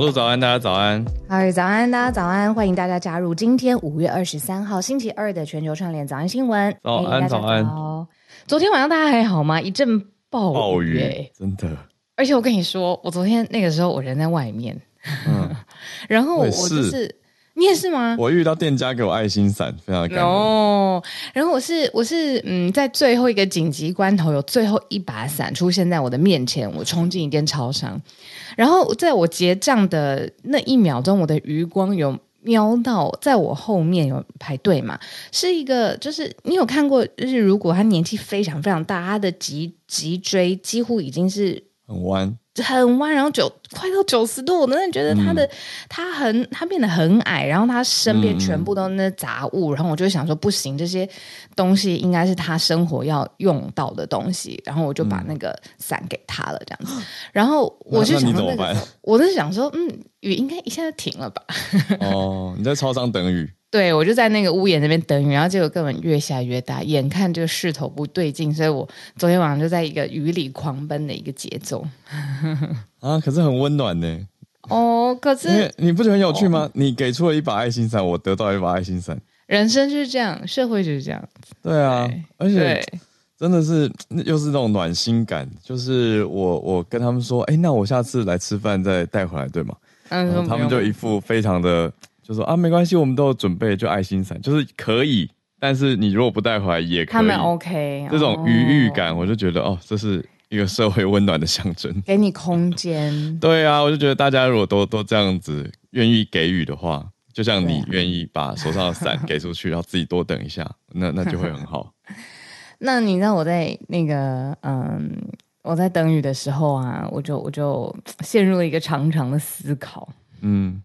小鹿早安，大家早安。嗨，早安，大家早安，欢迎大家加入今天五月二十三号星期二的全球串联早安新闻。早安，早安。昨天晚上大家还好吗？一阵暴雨，暴雨，真的。而且我跟你说，我昨天那个时候我人在外面，嗯，然后我就是。你也是吗？我遇到店家给我爱心伞，非常的感动。哦，然后我是我是嗯，在最后一个紧急关头，有最后一把伞出现在我的面前，我冲进一间超商，然后在我结账的那一秒钟，我的余光有瞄到，在我后面有排队嘛，是一个就是你有看过，就是如果他年纪非常非常大，他的脊脊椎几乎已经是很弯。很弯，然后九快到九十度，我真的觉得他的、嗯、他很他变得很矮，然后他身边全部都那杂物，嗯、然后我就想说不行，这些东西应该是他生活要用到的东西，然后我就把那个伞给他了，这样子，嗯、然后我就想说、那个，我就想说，嗯，雨应该一下就停了吧？哦，你在操场等雨。对，我就在那个屋檐那边等雨，然后结果根本越下越大，眼看这个势头不对劲，所以我昨天晚上就在一个雨里狂奔的一个节奏。啊，可是很温暖呢。哦，可是你不觉得很有趣吗？哦、你给出了一把爱心伞，我得到一把爱心伞。人生就是这样，社会就是这样。对啊，对而且真的是又是那种暖心感，就是我我跟他们说，哎，那我下次来吃饭再带回来，对吗？嗯，他们就一副非常的。就说啊，没关系，我们都有准备，就爱心伞，就是可以。但是你如果不带回来也可以。他们 OK，这种愉悦感，我就觉得哦，这是一个社会温暖的象征，给你空间。对啊，我就觉得大家如果都都这样子愿意给予的话，就像你愿意把手上的伞给出去，然后自己多等一下，那那就会很好。那你知道我在那个嗯，我在等雨的时候啊，我就我就陷入了一个长长的思考。嗯。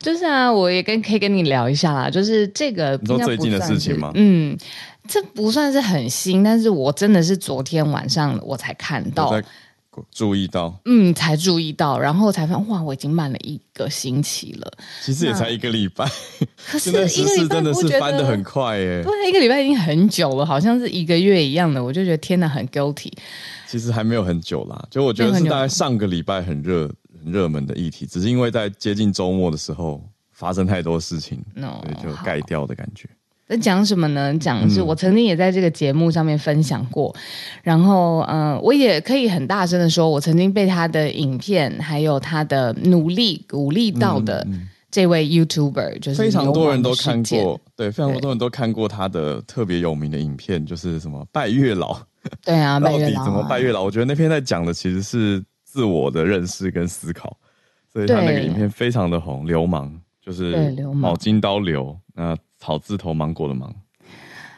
就是啊，我也跟可以跟你聊一下啦。就是这个，你说最近的事情吗？嗯，这不算是很新，但是我真的是昨天晚上我才看到，注意到，嗯，才注意到，然后才发现哇，我已经慢了一个星期了。其实也才一个礼拜，可是一个礼拜真的是翻的很快耶。对，一个礼拜已经很久了，好像是一个月一样的，我就觉得天哪，很 guilty。其实还没有很久啦，就我觉得是大概上个礼拜很热。很热门的议题，只是因为在接近周末的时候发生太多事情，no, 所以就盖掉的感觉。在讲什么呢？讲的是我曾经也在这个节目上面分享过，嗯、然后嗯、呃，我也可以很大声的说，我曾经被他的影片还有他的努力鼓励到的这位 YouTuber，、嗯、就是非常多人都看过，对，非常多人都看过他的特别有名的影片，就是什么拜月老，对啊，到底怎么拜月老？我觉得那篇在讲的其实是。自我的认识跟思考，所以他那个影片非常的红。流氓就是卯金刀流，那草字头芒果的芒。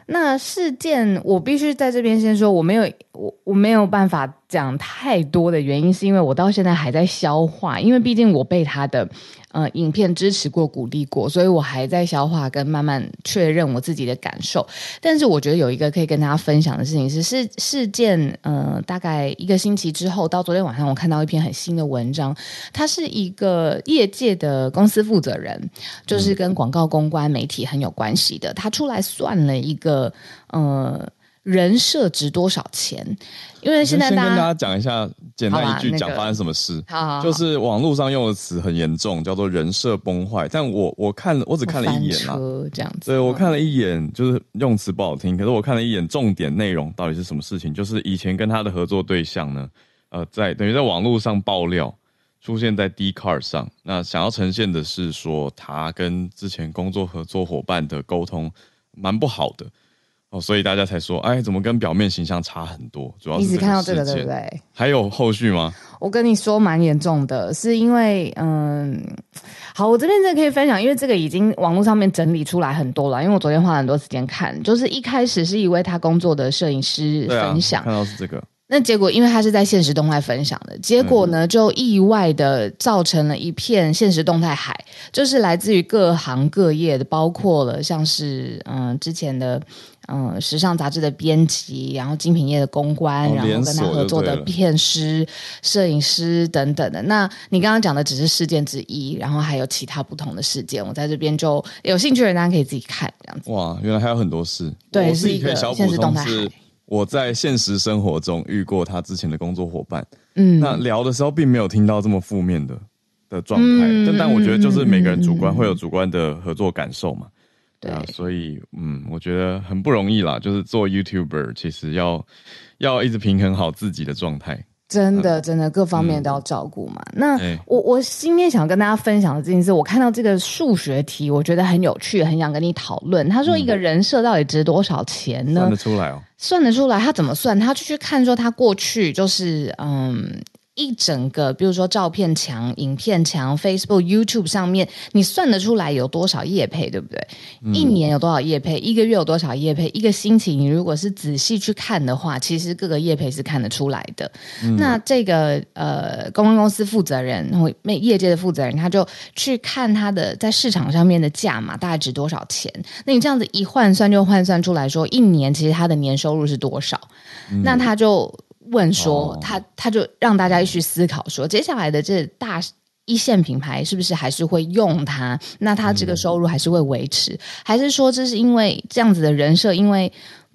那事件我必须在这边先说，我没有我我没有办法讲太多的原因，是因为我到现在还在消化，因为毕竟我被他的。呃，影片支持过、鼓励过，所以我还在消化跟慢慢确认我自己的感受。但是我觉得有一个可以跟大家分享的事情是，事事件呃，大概一个星期之后，到昨天晚上我看到一篇很新的文章，他是一个业界的公司负责人，就是跟广告公关媒体很有关系的，他出来算了一个呃。人设值多少钱？因为现在大家先跟大家讲一下，简单一句讲发生什么事。好，好，好，就是网络上用的词很严重，叫做人设崩坏。但我我看了，我只看了一眼啦，这样子。对，我看了一眼，就是用词不好听，可是我看了一眼，重点内容到底是什么事情？就是以前跟他的合作对象呢，呃，在等于在网络上爆料，出现在 Dcard 上，那想要呈现的是说他跟之前工作合作伙伴的沟通蛮不好的。哦，所以大家才说，哎，怎么跟表面形象差很多？主要是一直看到这个，对不对？还有后续吗？我跟你说，蛮严重的，是因为，嗯，好，我这边真的可以分享，因为这个已经网络上面整理出来很多了。因为我昨天花了很多时间看，就是一开始是一位他工作的摄影师分享，啊、看到是这个。那结果，因为他是在现实动态分享的，结果呢，就意外的造成了一片现实动态海，就是来自于各行各业的，包括了像是嗯之前的嗯时尚杂志的编辑，然后精品业的公关，哦、然后跟他合作的片师、摄影师等等的。那你刚刚讲的只是事件之一，然后还有其他不同的事件，我在这边就有兴趣的人大家可以自己看这样子。哇，原来还有很多事，对，是一个现实动态。我在现实生活中遇过他之前的工作伙伴，嗯，那聊的时候并没有听到这么负面的的状态。嗯、但但我觉得就是每个人主观会有主观的合作感受嘛。对啊，所以嗯，我觉得很不容易啦。就是做 YouTuber，其实要要一直平衡好自己的状态。真的，真的，各方面都要照顾嘛。嗯、那、欸、我我今天想跟大家分享的这件事，我看到这个数学题，我觉得很有趣，很想跟你讨论。他说，一个人设到底值多少钱呢？算得出来哦，算得出来。他怎么算？他就去看说，他过去就是嗯。一整个，比如说照片墙、影片墙、Facebook、YouTube 上面，你算得出来有多少业配，对不对？嗯、一年有多少业配？一个月有多少业配？一个星期，你如果是仔细去看的话，其实各个业配是看得出来的。嗯、那这个呃，公关公司负责人或业界的负责人，他就去看他的在市场上面的价码大概值多少钱。那你这样子一换算，就换算出来说，一年其实他的年收入是多少？嗯、那他就。问说他，他就让大家去思考说，接下来的这大一线品牌是不是还是会用它？那它这个收入还是会维持，还是说这是因为这样子的人设？因为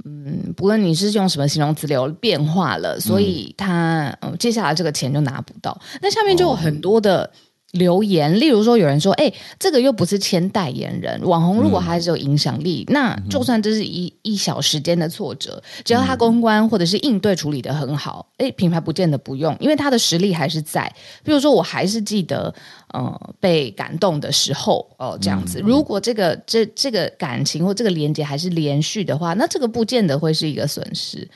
嗯，不论你是用什么形容词流变化了，所以他嗯，接下来这个钱就拿不到。那下面就有很多的。留言，例如说，有人说：“哎、欸，这个又不是签代言人，网红如果还是有影响力，嗯、那就算这是一一小时间的挫折，只要他公关或者是应对处理的很好，哎、欸，品牌不见得不用，因为他的实力还是在。比如说，我还是记得，呃，被感动的时候，哦、呃，这样子。如果这个这这个感情或这个连接还是连续的话，那这个不见得会是一个损失。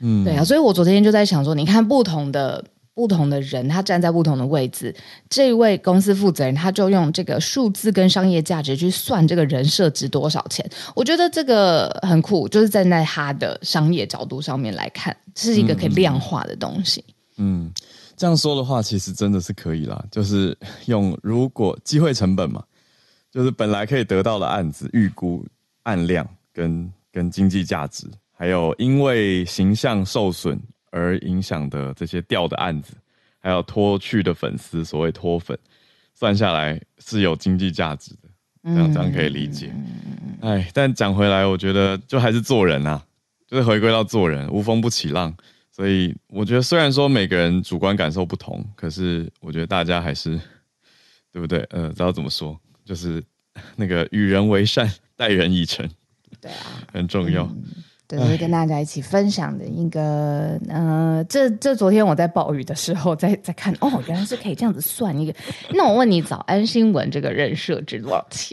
嗯，对啊。所以我昨天就在想说，你看不同的。”不同的人，他站在不同的位置。这位公司负责人，他就用这个数字跟商业价值去算这个人设值多少钱。我觉得这个很酷，就是站在他的商业角度上面来看，是一个可以量化的东西。嗯，嗯，这样说的话，其实真的是可以啦。就是用如果机会成本嘛，就是本来可以得到的案子，预估案量跟跟经济价值，还有因为形象受损。而影响的这些掉的案子，还有脱去的粉丝，所谓脱粉，算下来是有经济价值的，这样这样可以理解。哎、嗯，但讲回来，我觉得就还是做人啊，就是回归到做人，无风不起浪。所以我觉得，虽然说每个人主观感受不同，可是我觉得大家还是，对不对？呃，知道怎么说，就是那个与人为善，待人以诚，对啊，很重要。嗯对，会跟大家一起分享的一个，呃，这这昨天我在暴雨的时候在 在看，哦，原来是可以这样子算一个。那我问你，早安新闻这个人设值多少钱？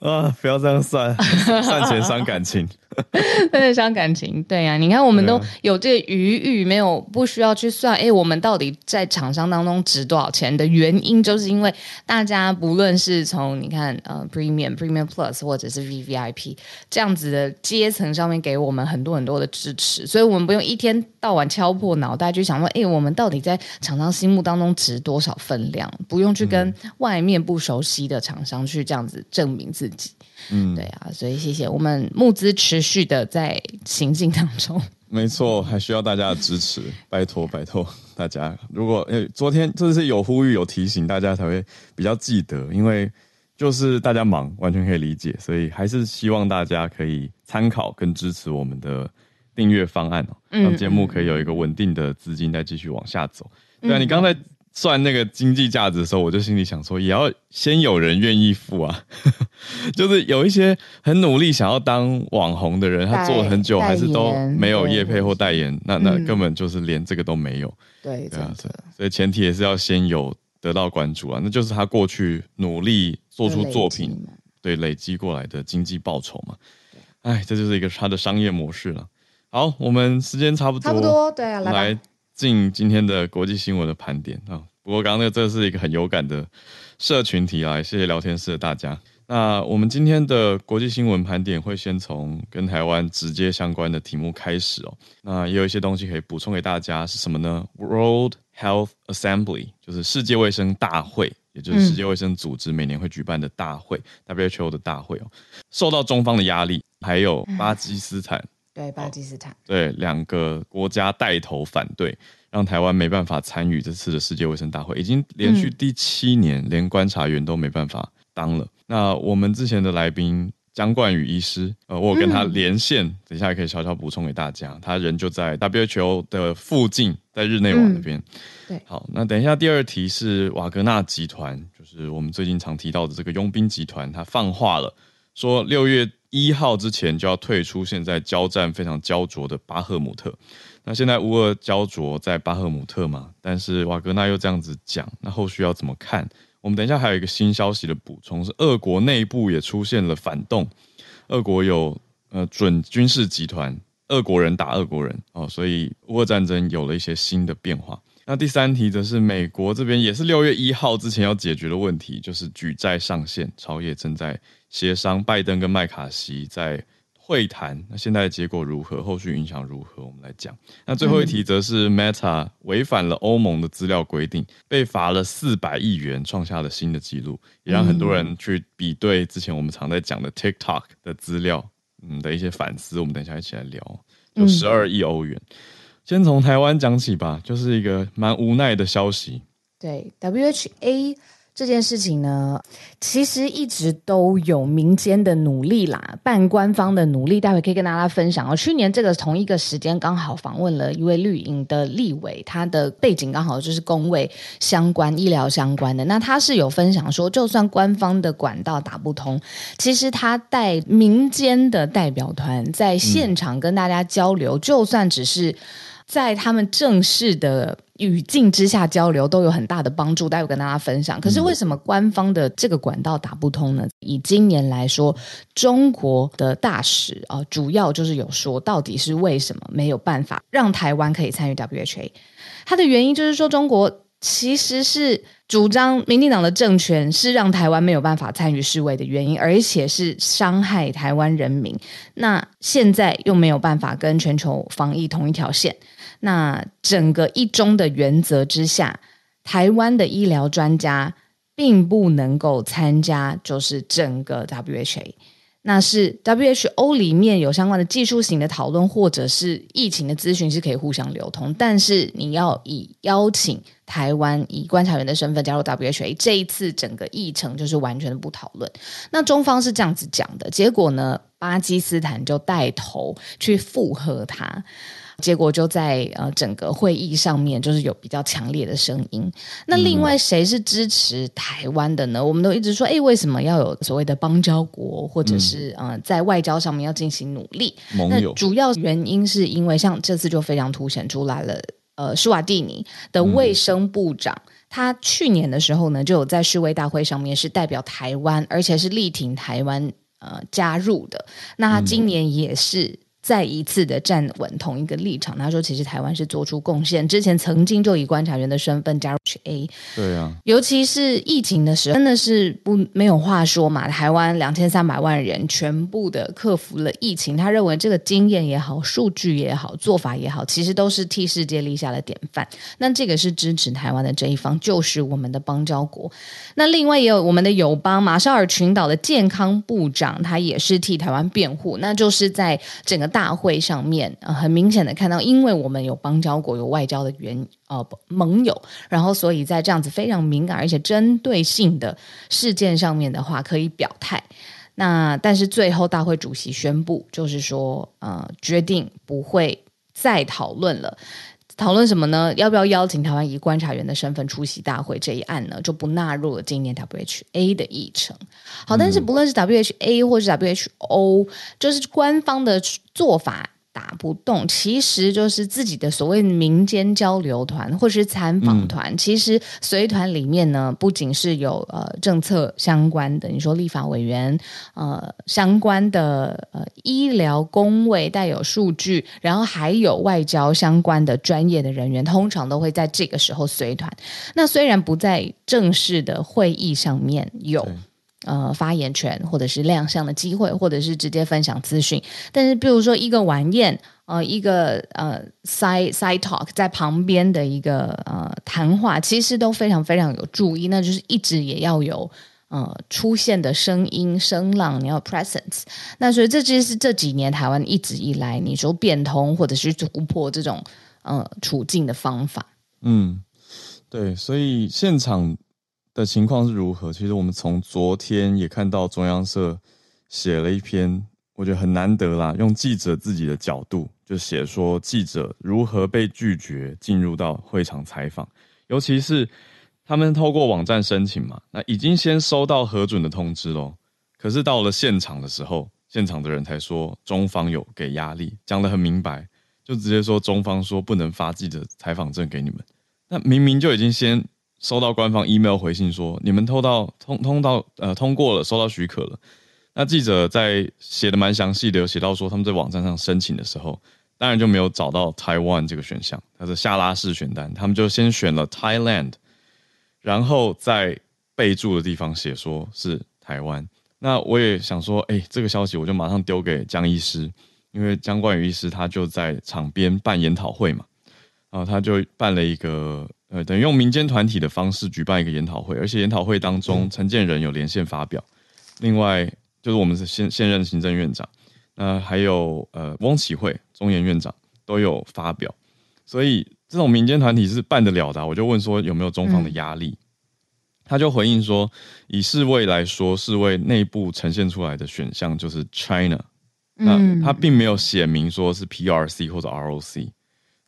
啊，不要这样算，算钱伤感情。真的伤感情，对呀、啊，你看我们都有这个余裕，没有不需要去算，哎，我们到底在厂商当中值多少钱的原因，就是因为大家不论是从你看呃 Premium、Premium Plus 或者是 VVIP 这样子的阶层上面给我们很多很多的支持，所以我们不用一天到晚敲破脑袋去想说，哎，我们到底在厂商心目当中值多少分量，不用去跟外面不熟悉的厂商去这样子证明自己。嗯，对啊，所以谢谢我们募资持续的在行进当中。没错，还需要大家的支持，拜托拜托大家。如果诶，昨天就是有呼吁有提醒，大家才会比较记得，因为就是大家忙，完全可以理解，所以还是希望大家可以参考跟支持我们的订阅方案哦，让节目可以有一个稳定的资金再继续往下走。对啊，你刚才。算那个经济价值的时候，我就心里想说，也要先有人愿意付啊。就是有一些很努力想要当网红的人，他做了很久还是都没有业配或代言，那那根本就是连这个都没有。对，对啊，所以前提也是要先有得到关注啊，那就是他过去努力做出作品，对，累积过来的经济报酬嘛。哎，这就是一个他的商业模式了。好，我们时间差不多，差不多，对啊，来。进今天的国际新闻的盘点啊，不过刚刚那个这是一个很有感的社群题啊，谢谢聊天室的大家。那我们今天的国际新闻盘点会先从跟台湾直接相关的题目开始哦。那也有一些东西可以补充给大家，是什么呢？World Health Assembly 就是世界卫生大会，也就是世界卫生组织每年会举办的大会，嗯，WHO 的大会哦。受到中方的压力，还有巴基斯坦。嗯对巴基斯坦，对两个国家带头反对，让台湾没办法参与这次的世界卫生大会，已经连续第七年连观察员都没办法当了。嗯、那我们之前的来宾江冠宇医师，呃，我有跟他连线，嗯、等一下也可以悄悄补充给大家。他人就在 WHO 的附近，在日内瓦那边。嗯、对，好，那等一下第二题是瓦格纳集团，就是我们最近常提到的这个佣兵集团，他放话了，说六月一号之前就要退出现在交战非常焦灼的巴赫姆特。那现在乌俄焦灼在巴赫姆特嘛，但是瓦格纳又这样子讲，那后续要怎么看？我们等一下还有一个新消息的补充，是俄国内部也出现了反动，俄国有呃准军事集团，俄国人打俄国人哦，所以乌俄战争有了一些新的变化。那第三题则是美国这边也是六月一号之前要解决的问题，就是举债上限，朝野正在协商，拜登跟麦卡锡在。会谈，那现在的结果如何？后续影响如何？我们来讲。那最后一题则是 Meta 违反了欧盟的资料规定，被罚了四百亿元，创下了新的纪录，也让很多人去比对之前我们常在讲的 TikTok 的资料，嗯的一些反思。我们等一下一起来聊，有十二亿欧元。先从台湾讲起吧，就是一个蛮无奈的消息。对，WHA。这件事情呢，其实一直都有民间的努力啦，半官方的努力，待会可以跟大家分享哦。去年这个同一个时间，刚好访问了一位绿营的立委，他的背景刚好就是公卫相关、医疗相关的。那他是有分享说，就算官方的管道打不通，其实他带民间的代表团在现场跟大家交流，就算只是。在他们正式的语境之下交流都有很大的帮助，待会跟大家分享。可是为什么官方的这个管道打不通呢？以今年来说，中国的大使啊，主要就是有说，到底是为什么没有办法让台湾可以参与 WHA？它的原因就是说，中国其实是主张民进党的政权是让台湾没有办法参与世卫的原因，而且是伤害台湾人民。那现在又没有办法跟全球防疫同一条线。那整个一中的原则之下，台湾的医疗专家并不能够参加，就是整个 WHA。那是 WHO 里面有相关的技术型的讨论，或者是疫情的咨询是可以互相流通，但是你要以邀请台湾以观察员的身份加入 WHA，这一次整个议程就是完全不讨论。那中方是这样子讲的，结果呢，巴基斯坦就带头去附和他。结果就在呃整个会议上面，就是有比较强烈的声音。那另外谁是支持台湾的呢？嗯、我们都一直说，哎，为什么要有所谓的邦交国，或者是、嗯、呃在外交上面要进行努力？盟友。那主要原因是因为像这次就非常凸显出来了。呃，施瓦蒂尼的卫生部长，嗯、他去年的时候呢，就有在世卫大会上面是代表台湾，而且是力挺台湾呃加入的。那他今年也是。嗯再一次的站稳同一个立场，他说：“其实台湾是做出贡献，之前曾经就以观察员的身份加入 A，对啊，尤其是疫情的时候，真的是不没有话说嘛。台湾两千三百万人全部的克服了疫情，他认为这个经验也好，数据也好，做法也好，其实都是替世界立下了典范。那这个是支持台湾的这一方，就是我们的邦交国。那另外也有我们的友邦马绍尔群岛的健康部长，他也是替台湾辩护，那就是在整个大。大会上面，很明显的看到，因为我们有邦交国、有外交的原呃盟友，然后所以在这样子非常敏感而且针对性的事件上面的话，可以表态。那但是最后大会主席宣布，就是说，呃，决定不会再讨论了。讨论什么呢？要不要邀请台湾以观察员的身份出席大会？这一案呢，就不纳入了今年 WHA 的议程。好，但是不论是 WHA 或是 WHO，就是官方的做法。打不动，其实就是自己的所谓民间交流团或是参访团。嗯、其实随团里面呢，不仅是有呃政策相关的，你说立法委员，呃相关的呃医疗工位带有数据，然后还有外交相关的专业的人员，通常都会在这个时候随团。那虽然不在正式的会议上面有。呃，发言权，或者是亮相的机会，或者是直接分享资讯。但是，比如说一个晚宴，呃，一个呃 side side talk 在旁边的一个呃谈话，其实都非常非常有注意。那就是一直也要有呃出现的声音声浪，你要 presence。那所以这就是这几年台湾一直以来你说变通或者是突破这种呃处境的方法。嗯，对，所以现场的情况是如何？其实我们从昨天也看到中央社写了一篇，我觉得很难得啦，用记者自己的角度就写说记者如何被拒绝进入到会场采访，尤其是他们透过网站申请嘛，那已经先收到核准的通知喽，可是到了现场的时候，现场的人才说中方有给压力，讲得很明白，就直接说中方说不能发记者采访证给你们，那明明就已经先。收到官方 email 回信说，你们偷到通通到呃通过了，收到许可了。那记者在写的蛮详细的，有写到说他们在网站上申请的时候，当然就没有找到 Taiwan 这个选项，它是下拉式选单，他们就先选了 Thailand，然后在备注的地方写说是台湾。那我也想说，哎，这个消息我就马上丢给江医师，因为江冠宇医师他就在场边办研讨会嘛，然后他就办了一个。呃，等于用民间团体的方式举办一个研讨会，而且研讨会当中，陈建仁有连线发表。另外，就是我们是现现任行政院长，那还有呃翁启惠中研院长都有发表。所以这种民间团体是办得了的啊。我就问说有没有中方的压力，他就回应说，以世卫来说，世卫内部呈现出来的选项就是 China，那他并没有写明说是 PRC 或者 ROC。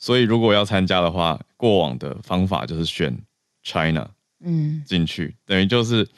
所以，如果要参加的话，过往的方法就是选 China，嗯，进去，等于就是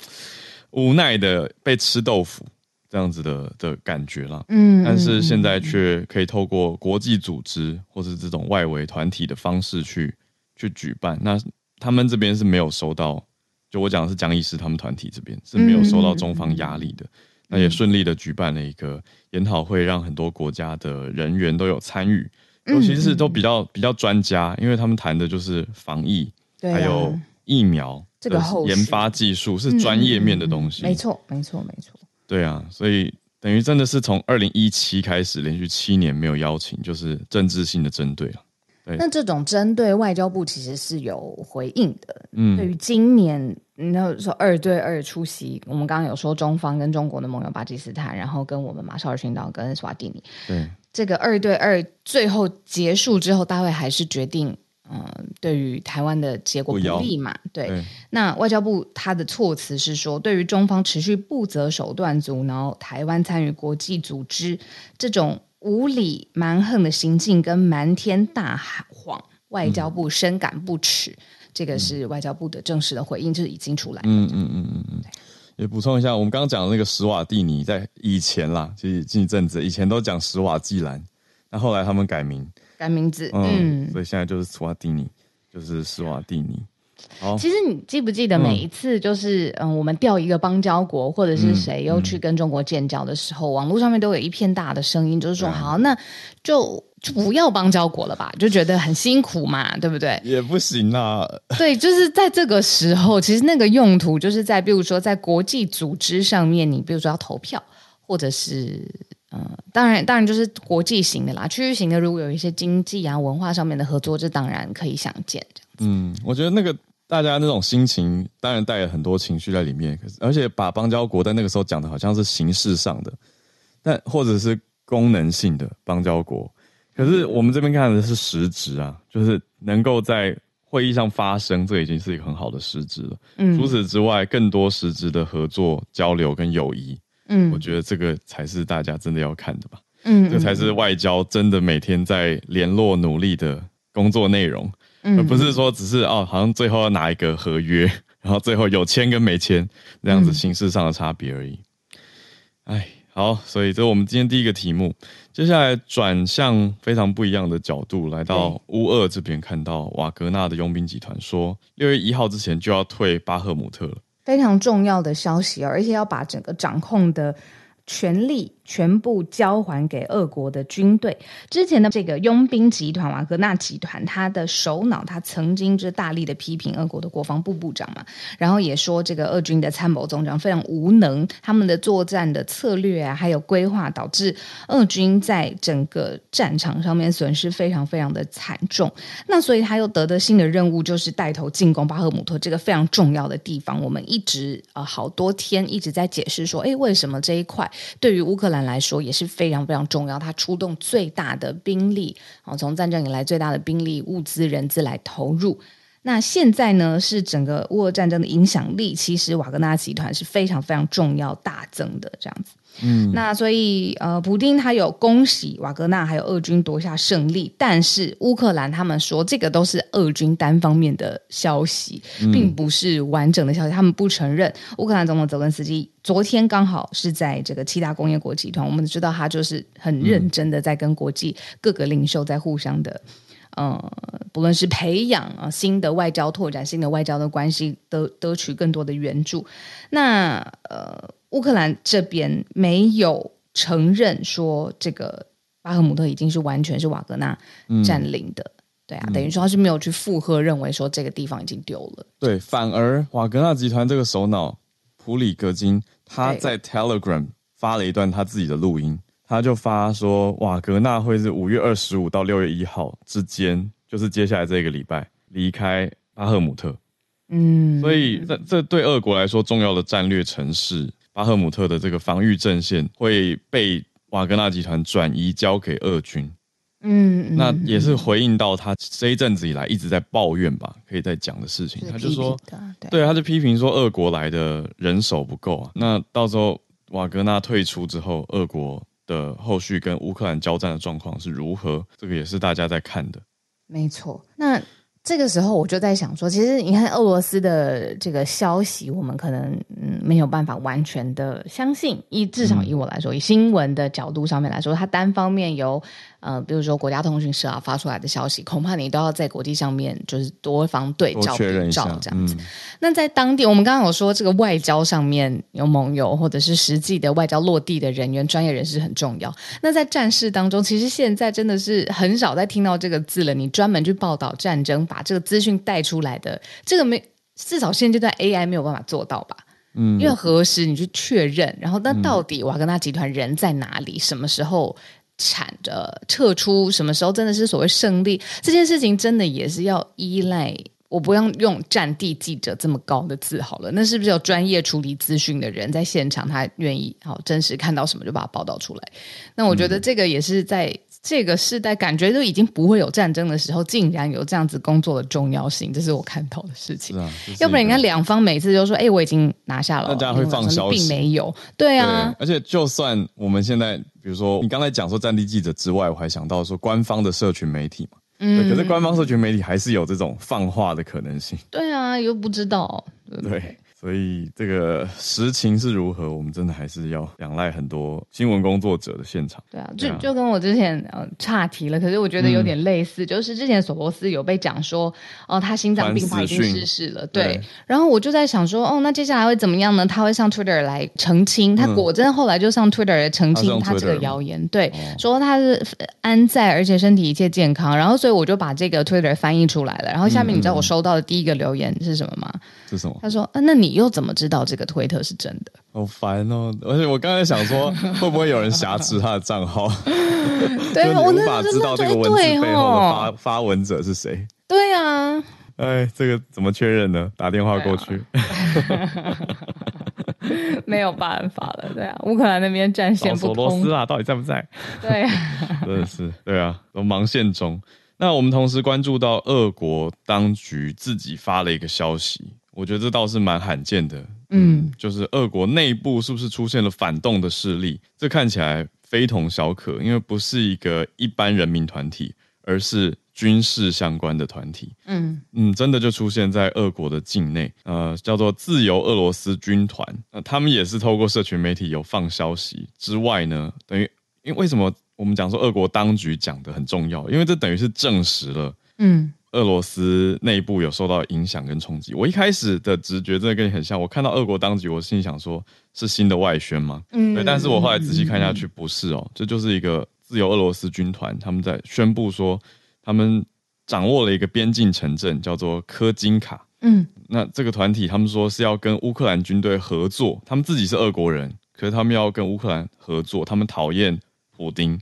无奈的被吃豆腐这样子的的感觉了，嗯。但是现在却可以透过国际组织或是这种外围团体的方式去去举办。那他们这边是没有收到，就我讲的是江医师他们团体这边是没有收到中方压力的。那也顺利的举办了一个研讨会，让很多国家的人员都有参与。尤其是都比较比较专家，因为他们谈的就是防疫，还有疫苗这个研发技术是专业面的东西。没错，没错，没错。对啊，所以等于真的是从二零一七开始，连续七年没有邀请，就是政治性的针对了。那这种针对外交部其实是有回应的。嗯，对于今年，那说二对二出席，我们刚刚有说中方跟中国的盟友巴基斯坦，然后跟我们马绍尔群岛跟斯瓦蒂尼。对。这个二对二最后结束之后，大会还是决定，嗯、呃，对于台湾的结果不利嘛？对。对，那外交部他的措辞是说，对于中方持续不择手段阻挠台湾参与国际组织这种无理蛮横的行径跟瞒天大谎，外交部深感不齿。嗯、这个是外交部的正式的回应，就是已经出来了。嗯嗯嗯嗯嗯。也补充一下，我们刚刚讲的那个史瓦蒂尼，在以前啦，其实近一阵子以前都讲史瓦季兰，那后来他们改名，改名字，嗯，嗯，所以现在就是史瓦蒂尼，就是史瓦蒂尼。好，其实你记不记得每一次就是嗯，嗯，我们调一个邦交国或者是谁又去跟中国建交的时候，嗯嗯、网络上面都有一片大的声音，就是说好，那就。就不要邦交国了吧，就觉得很辛苦嘛，对不对？也不行啊。对，就是在这个时候，其实那个用途就是在，比如说在国际组织上面，你比如说要投票，或者是嗯、呃，当然，当然就是国际型的啦，区域型的，如果有一些经济啊、文化上面的合作，这当然可以想见这样子。嗯，我觉得那个大家那种心情，当然带了很多情绪在里面，可是而且把邦交国在那个时候讲的好像是形式上的，但或者是功能性的邦交国。可是我们这边看的是实质啊，就是能够在会议上发生，这已经是一个很好的实质了。嗯，除此之外，更多实质的合作、交流跟友谊，嗯，我觉得这个才是大家真的要看的吧。嗯，这才是外交真的每天在联络努力的工作内容，嗯，而不是说只是哦，好像最后要拿一个合约，然后最后有签跟没签这样子形式上的差别而已。哎。好，所以这是我们今天第一个题目。接下来转向非常不一样的角度，来到乌俄这边，看到瓦格纳的佣兵集团说，六月一号之前就要退巴赫姆特了，非常重要的消息，而且要把整个掌控的权力。全部交还给俄国的军队。之前的这个佣兵集团瓦格纳集团，他的首脑他曾经是大力的批评俄国的国防部部长嘛，然后也说这个俄军的参谋总长非常无能，他们的作战的策略啊，还有规划，导致俄军在整个战场上面损失非常非常的惨重。那所以他又得的新的任务，就是带头进攻巴赫姆特这个非常重要的地方。我们一直呃好多天一直在解释说，诶，为什么这一块对于乌克兰来说也是非常非常重要，他出动最大的兵力，哦，从战争以来最大的兵力、物资、人资来投入。那现在呢，是整个乌俄战争的影响力，其实瓦格纳集团是非常非常重要大增的这样子。嗯，那所以呃，普丁他有恭喜瓦格纳还有俄军夺下胜利，但是乌克兰他们说这个都是俄军单方面的消息，并不是完整的消息，他们不承认。乌克兰总统泽连斯基昨天刚好是在这个七大工业国集团，我们知道他就是很认真的在跟国际各个领袖在互相的。呃，不论是培养啊新的外交拓展、新的外交的关系，得得取更多的援助。那呃，乌克兰这边没有承认说这个巴赫姆特已经是完全是瓦格纳占领的，嗯、对啊，等于说他是没有去附和，认为说这个地方已经丢了。对，反而瓦格纳集团这个首脑普里格金他在 Telegram 发了一段他自己的录音。他就发说，瓦格纳会是五月二十五到六月一号之间，就是接下来这个礼拜离开巴赫姆特。嗯，所以这这对俄国来说重要的战略城市巴赫姆特的这个防御阵线会被瓦格纳集团转移交给俄军。嗯，那也是回应到他这一阵子以来一直在抱怨吧，可以在讲的事情。他就说，对，对，他就批评说俄国来的人手不够啊。那到时候瓦格纳退出之后，俄国。的后续跟乌克兰交战的状况是如何？这个也是大家在看的。没错，那这个时候我就在想说，其实你看俄罗斯的这个消息，我们可能嗯没有办法完全的相信。以至少以我来说，嗯、以新闻的角度上面来说，它单方面由。呃，比如说国家通讯社啊发出来的消息，恐怕你都要在国际上面就是多方对照比照这样子。嗯、那在当地，我们刚刚有说这个外交上面有盟友，或者是实际的外交落地的人员、专业人士很重要。那在战事当中，其实现在真的是很少再听到这个字了。你专门去报道战争，把这个资讯带出来的，这个没至少现阶段 AI 没有办法做到吧？嗯，因为何时你去确认？然后那到底瓦格纳集团人在哪里？什么时候？产的撤出什么时候真的是所谓胜利？这件事情真的也是要依赖，我不用用战地记者这么高的字好了，那是不是有专业处理资讯的人在现场，他愿意好真实看到什么就把它报道出来？那我觉得这个也是在。这个时代感觉都已经不会有战争的时候，竟然有这样子工作的重要性，这是我看到的事情。啊，要不然你看两方每次就说：“哎，我已经拿下了。”大家会放消息，并没有。对啊对，而且就算我们现在，比如说你刚才讲说战地记者之外，我还想到说官方的社群媒体嘛，嗯，可是官方社群媒体还是有这种放话的可能性。对啊，又不知道。对。所以这个实情是如何，我们真的还是要仰赖很多新闻工作者的现场。对啊，就就跟我之前呃岔题了，可是我觉得有点类似，嗯、就是之前索罗斯有被讲说，哦，他心脏病发已经逝世了，对。对然后我就在想说，哦，那接下来会怎么样呢？他会上 Twitter 来澄清，他果真后来就上 Twitter 来澄清他这个谣言，对，哦、说他是安在，而且身体一切健康。然后所以我就把这个 Twitter 翻译出来了。然后下面你知道我收到的第一个留言是什么吗？是什么？他说，啊，那你。你又怎么知道这个推特是真的？好烦哦！而且我刚才想说，会不会有人挟持他的账号？对，我无法知道这个文字背后的发、哦、发文者是谁。对啊，哎，这个怎么确认呢？打电话过去，啊、没有办法了。对啊，乌克兰那边战线不通。索罗斯啊，到底在不在？对、啊，真的是对啊，都忙线中。那我们同时关注到，俄国当局自己发了一个消息。我觉得这倒是蛮罕见的，嗯，就是俄国内部是不是出现了反动的势力？这看起来非同小可，因为不是一个一般人民团体，而是军事相关的团体。嗯嗯，真的就出现在俄国的境内，呃，叫做自由俄罗斯军团。那他们也是透过社群媒体有放消息之外呢，等于因为为什么我们讲说俄国当局讲的很重要？因为这等于是证实了，嗯。俄罗斯内部有受到影响跟冲击。我一开始的直觉真的跟你很像，我看到俄国当局，我心里想说，是新的外宣吗？嗯，对。但是我后来仔细看下去，不是哦，这就是一个自由俄罗斯军团，他们在宣布说，他们掌握了一个边境城镇，叫做科金卡。嗯，那这个团体他们说是要跟乌克兰军队合作，他们自己是俄国人，可是他们要跟乌克兰合作，他们讨厌普丁，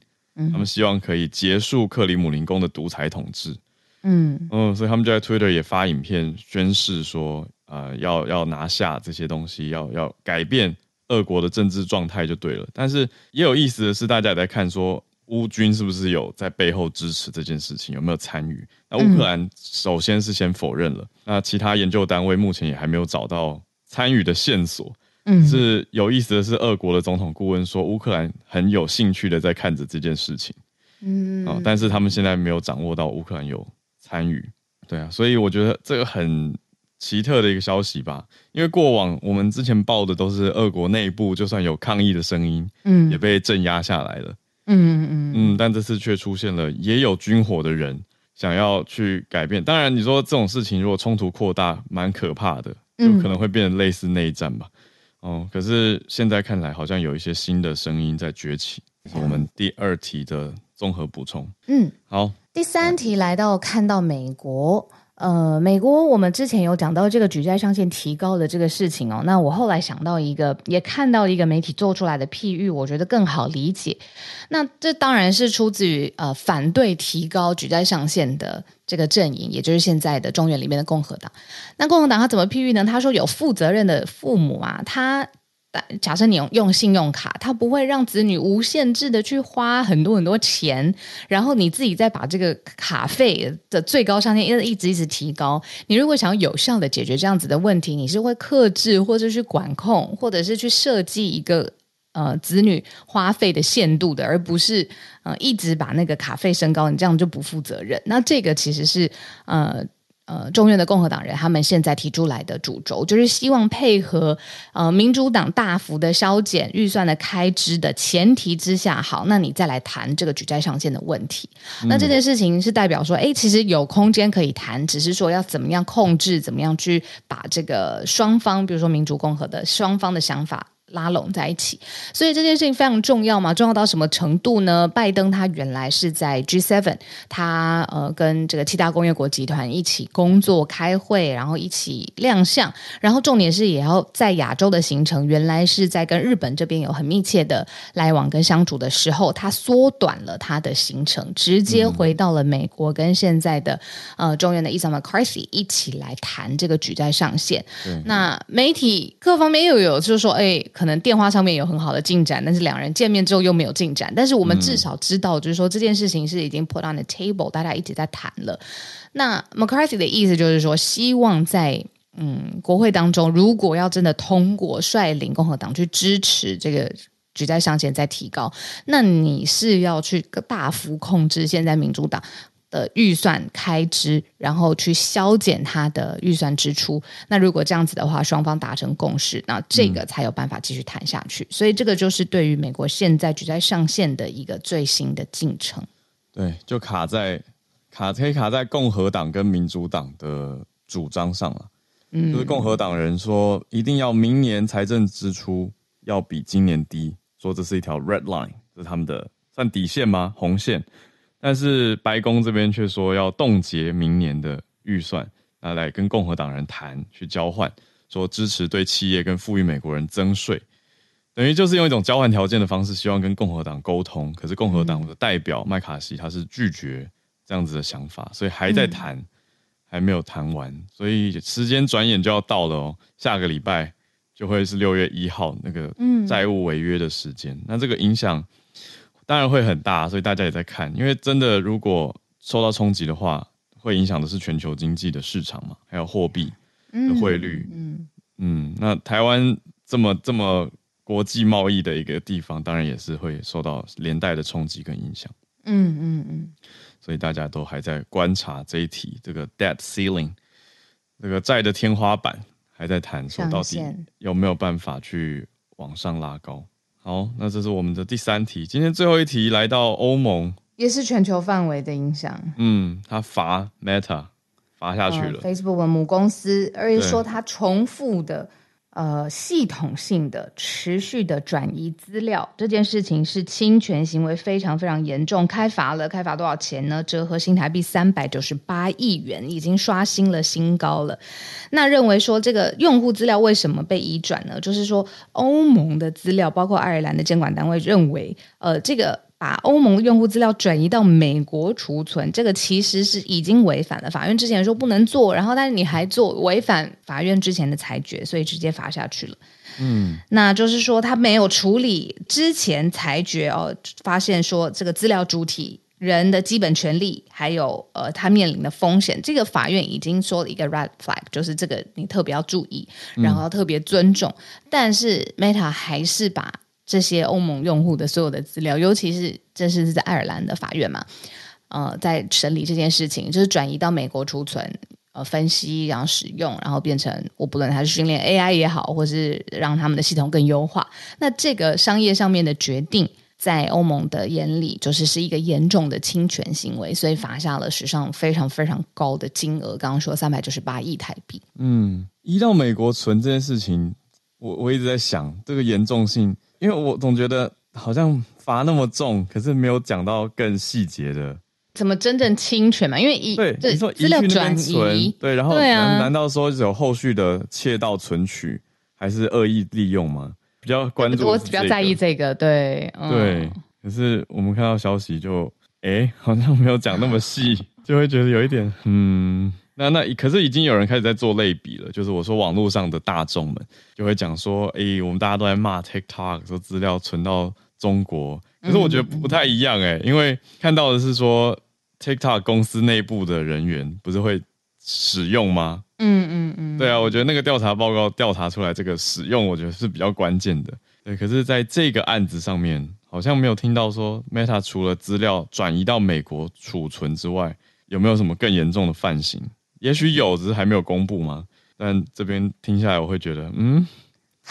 他们希望可以结束克里姆林宫的独裁统治。嗯嗯，所以他们就在 Twitter 也发影片宣誓说，呃，要要拿下这些东西，要要改变俄国的政治状态就对了。但是也有意思的是，大家也在看说乌军是不是有在背后支持这件事情，有没有参与？那乌克兰首先是先否认了，那其他研究单位目前也还没有找到参与的线索。嗯，是有意思的是，俄国的总统顾问说，乌克兰很有兴趣的在看着这件事情。嗯，啊，但是他们现在没有掌握到乌克兰有参与。对啊，所以我觉得这个很奇特的一个消息吧。因为过往我们之前报的都是俄国内部，就算有抗议的声音，嗯，也被镇压下来了。嗯嗯嗯，但这次却出现了也有军火的人想要去改变。当然，你说这种事情如果冲突扩大，蛮可怕的，有可能会变得类似内战吧。哦，可是现在看来好像有一些新的声音在崛起。是我们第二题的综合补充。嗯，好，第三题来到看到美国。呃，美国我们之前有讲到这个举债上限提高的这个事情哦，那我后来想到一个，也看到一个媒体做出来的譬喻，我觉得更好理解。那这当然是出自于呃反对提高举债上限的这个阵营，也就是现在的中原里面的共和党。那共和党他怎么譬喻呢？他说有负责任的父母啊，他。假设你用用信用卡，他不会让子女无限制的去花很多很多钱，然后你自己再把这个卡费的最高上限一直一直一直提高。你如果想要有效的解决这样子的问题，你是会克制或者去管控，或者是去设计一个呃子女花费的限度的，而不是呃一直把那个卡费升高，你这样就不负责任。那这个其实是呃。呃，众院的共和党人他们现在提出来的主轴，就是希望配合呃民主党大幅的削减预算的开支的前提之下，好，那你再来谈这个举债上限的问题。嗯、那这件事情是代表说，哎，其实有空间可以谈，只是说要怎么样控制，怎么样去把这个双方，比如说民主共和的双方的想法。拉拢在一起，所以这件事情非常重要嘛？重要到什么程度呢？拜登他原来是在 G7，他呃跟这个七大工业国集团一起工作开会，然后一起亮相，然后重点是也要在亚洲的行程，原来是在跟日本这边有很密切的来往跟相处的时候，他缩短了他的行程，直接回到了美国，跟现在的呃中院的 Isaiah McCarthy 一起来谈这个举债上限。嗯、那媒体各方面又有就是说，哎。可能电话上面有很好的进展，但是两人见面之后又没有进展。但是我们至少知道，就是说这件事情是已经 put on the table，大家一直在谈了。那 McCarthy 的意思就是说，希望在嗯国会当中，如果要真的通过，率领共和党去支持这个举债上限再提高，那你是要去大幅控制现在民主党的预算开支，然后去削减他的预算支出。那如果这样子的话，双方达成共识，那这个才有办法继续谈下去。嗯、所以这个就是对于美国现在举债上限的一个最新的进程。对，就卡在卡可以卡在共和党跟民主党的主张上了。嗯，就是共和党人说一定要明年财政支出要比今年低，说这是一条 red line，这是他们的算底线吗？红线。但是白宫这边却说要冻结明年的预算，那来跟共和党人谈，去交换，说支持对企业跟富裕美国人增税，等于就是用一种交换条件的方式，希望跟共和党沟通。可是共和党的代表麦卡锡他是拒绝这样子的想法，所以还在谈，嗯、还没有谈完。所以时间转眼就要到了哦，下个礼拜就会是六月一号那个债务违约的时间。嗯、那这个影响。当然会很大，所以大家也在看。因为真的，如果受到冲击的话，会影响的是全球经济的市场嘛，还有货币的汇率。嗯嗯，嗯，那台湾这么这么国际贸易的一个地方，当然也是会受到连带的冲击跟影响。嗯嗯嗯，所以大家都还在观察这一题，这个 debt ceiling，这个债的天花板，还在谈说到底有没有办法去往上拉高。好，那这是我们的第三题。今天最后一题来到欧盟，也是全球范围的影响。嗯，他罚 Meta 罚下去了、呃、，Facebook 的母公司，而且说他重复的。呃，系统性的、持续的转移资料这件事情是侵权行为，非常非常严重，开罚了，开罚多少钱呢？折合新台币三百九十八亿元，已经刷新了新高了。那认为说这个用户资料为什么被移转呢？就是说欧盟的资料，包括爱尔兰的监管单位认为，呃，这个。把欧盟用户资料转移到美国储存，这个其实是已经违反了法院之前说不能做，然后但是你还做，违反法院之前的裁决，所以直接罚下去了。嗯，那就是说他没有处理之前裁决哦，发现说这个资料主体人的基本权利，还有呃，他面临的风险，这个法院已经说了一个 red flag，就是这个你特别要注意，然后要特别尊重。嗯、但是 Meta 还是把这些欧盟用户的所有的资料，尤其是这是在爱尔兰的法院嘛，呃，在审理这件事情，就是转移到美国储存、呃分析，然后使用，然后变成我不论它是训练 AI 也好，或是让他们的系统更优化，那这个商业上面的决定。在欧盟的眼里，就是是一个严重的侵权行为，所以罚下了史上非常非常高的金额。刚刚说三百九十八亿台币。嗯，移到美国存这件事情，我我一直在想这个严重性，因为我总觉得好像罚那么重，可是没有讲到更细节的，怎么真正侵权嘛？因为移对你说资料转移，对，然后难、道说有后续的窃盗存取，还是恶意利用吗？比较关注、这个，我比较在意这个，对，嗯、对。可是我们看到消息就，哎、欸，好像没有讲那么细，就会觉得有一点，嗯，那那可是已经有人开始在做类比了，就是我说网络上的大众们就会讲说，哎、欸，我们大家都在骂 TikTok 说资料存到中国，可是我觉得不太一样、欸，哎、嗯，因为看到的是说 TikTok 公司内部的人员不是会使用吗？嗯嗯嗯，对啊，我觉得那个调查报告调查出来这个使用，我觉得是比较关键的。对，可是在这个案子上面，好像没有听到说 Meta 除了资料转移到美国储存之外，有没有什么更严重的犯行？也许有，只是还没有公布嘛。但这边听下来，我会觉得，嗯。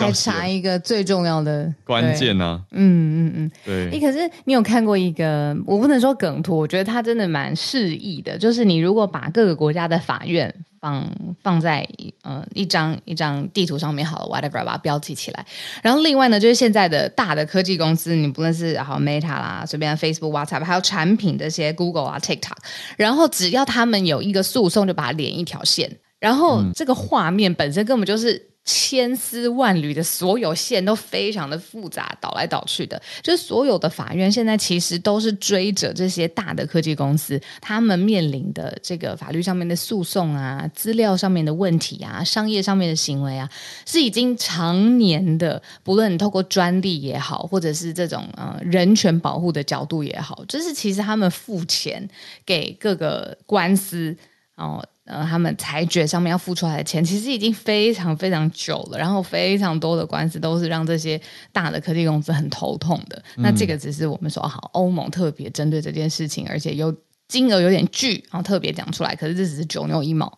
还差一个最重要的关键呢？嗯嗯嗯，对。你可是你有看过一个，我不能说梗图，我觉得它真的蛮适意的。就是你如果把各个国家的法院放放在呃一张一张地图上面好了，whatever，把它标记起来。然后另外呢，就是现在的大的科技公司，你不论是好 Meta 啦，随便 Facebook、WhatsApp，还有产品这些 Google 啊、TikTok，然后只要他们有一个诉讼，就把它连一条线。然后这个画面本身根本就是。千丝万缕的所有线都非常的复杂，倒来倒去的，就是所有的法院现在其实都是追着这些大的科技公司，他们面临的这个法律上面的诉讼啊，资料上面的问题啊，商业上面的行为啊，是已经常年的，不论你透过专利也好，或者是这种呃人权保护的角度也好，就是其实他们付钱给各个官司哦。他们裁决上面要付出来的钱，其实已经非常非常久了。然后非常多的官司都是让这些大的科技公司很头痛的。嗯、那这个只是我们说好，欧盟特别针对这件事情，而且有金额有点巨，然后特别讲出来。可是这只是九牛一毛。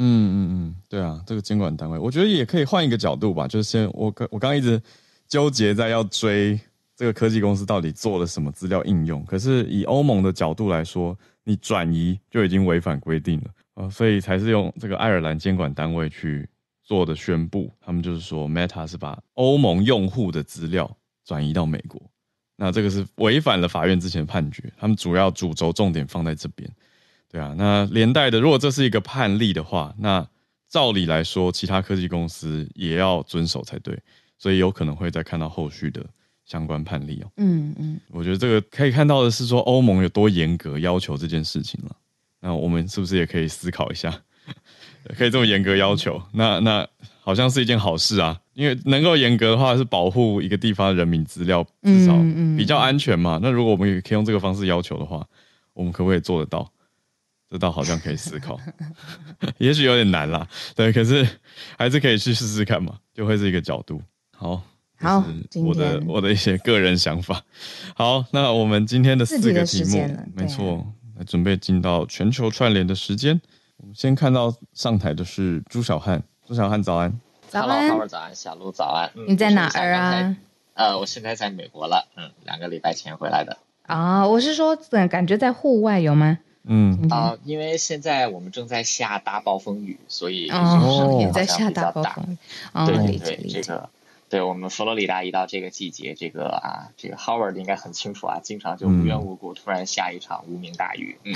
嗯嗯嗯，对啊，这个监管单位，我觉得也可以换一个角度吧。就是先我刚我刚一直纠结在要追这个科技公司到底做了什么资料应用。可是以欧盟的角度来说，你转移就已经违反规定了。呃，所以才是用这个爱尔兰监管单位去做的宣布，他们就是说，Meta 是把欧盟用户的资料转移到美国，那这个是违反了法院之前的判决，他们主要主轴重点放在这边，对啊，那连带的，如果这是一个判例的话，那照理来说，其他科技公司也要遵守才对，所以有可能会再看到后续的相关判例哦。嗯嗯，我觉得这个可以看到的是说，欧盟有多严格要求这件事情了。那我们是不是也可以思考一下，可以这么严格要求？那那好像是一件好事啊，因为能够严格的话，是保护一个地方的人民资料，至少比较安全嘛。那如果我们也可以用这个方式要求的话，我们可不可以做得到？这倒好像可以思考，也许有点难啦，对，可是还是可以去试试看嘛，就会是一个角度。好，好，我的我的一些个人想法。好，那我们今天的四个题目，没错。准备进到全球串联的时间，我们先看到上台的是朱小汉。朱小汉早安，早安早安，小鹿早安。你在哪儿啊？呃，我现在在美国了，嗯，两个礼拜前回来的。啊，我是说，感觉在户外有吗？嗯啊、呃，因为现在我们正在下大暴风雨，所以哦，也在下大暴风雨。哦，对对对，这个。对我们佛罗里达一到这个季节，这个啊，这个 Howard 应该很清楚啊，经常就无缘无故突然下一场无名大雨。嗯，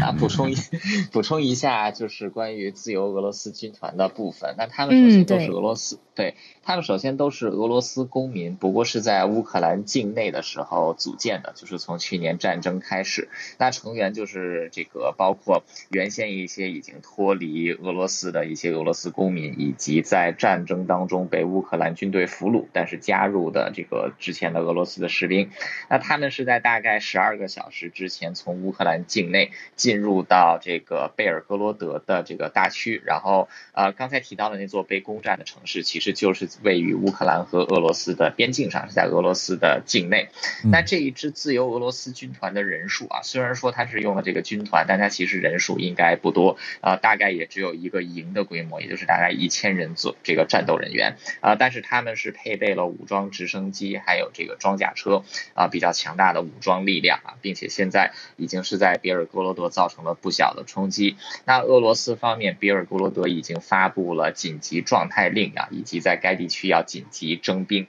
啊，补充一 补充一下，就是关于自由俄罗斯军团的部分，那他们首先都是俄罗斯，嗯、对，对他们首先都是俄罗斯公民，不过是在乌克兰境内的时候组建的，就是从去年战争开始。那成员就是这个，包括原先一些已经脱离俄罗斯的一些俄罗斯公民，以及在战争当中被乌克兰军队俘虏但是加入的这个之前的俄罗斯的士兵。那他们是在大概十二个小时之前从乌克兰境内进入到这个贝尔格罗德的这个大区，然后呃，刚才提到的那座被攻占的城市，其实就是。位于乌克兰和俄罗斯的边境上，是在俄罗斯的境内。那这一支自由俄罗斯军团的人数啊，虽然说它是用了这个军团，但它其实人数应该不多啊，大概也只有一个营的规模，也就是大概一千人左这个战斗人员啊。但是他们是配备了武装直升机，还有这个装甲车啊，比较强大的武装力量啊，并且现在已经是在别尔哥罗德造成了不小的冲击。那俄罗斯方面，别尔哥罗德已经发布了紧急状态令啊，以及在该地区要紧急征兵。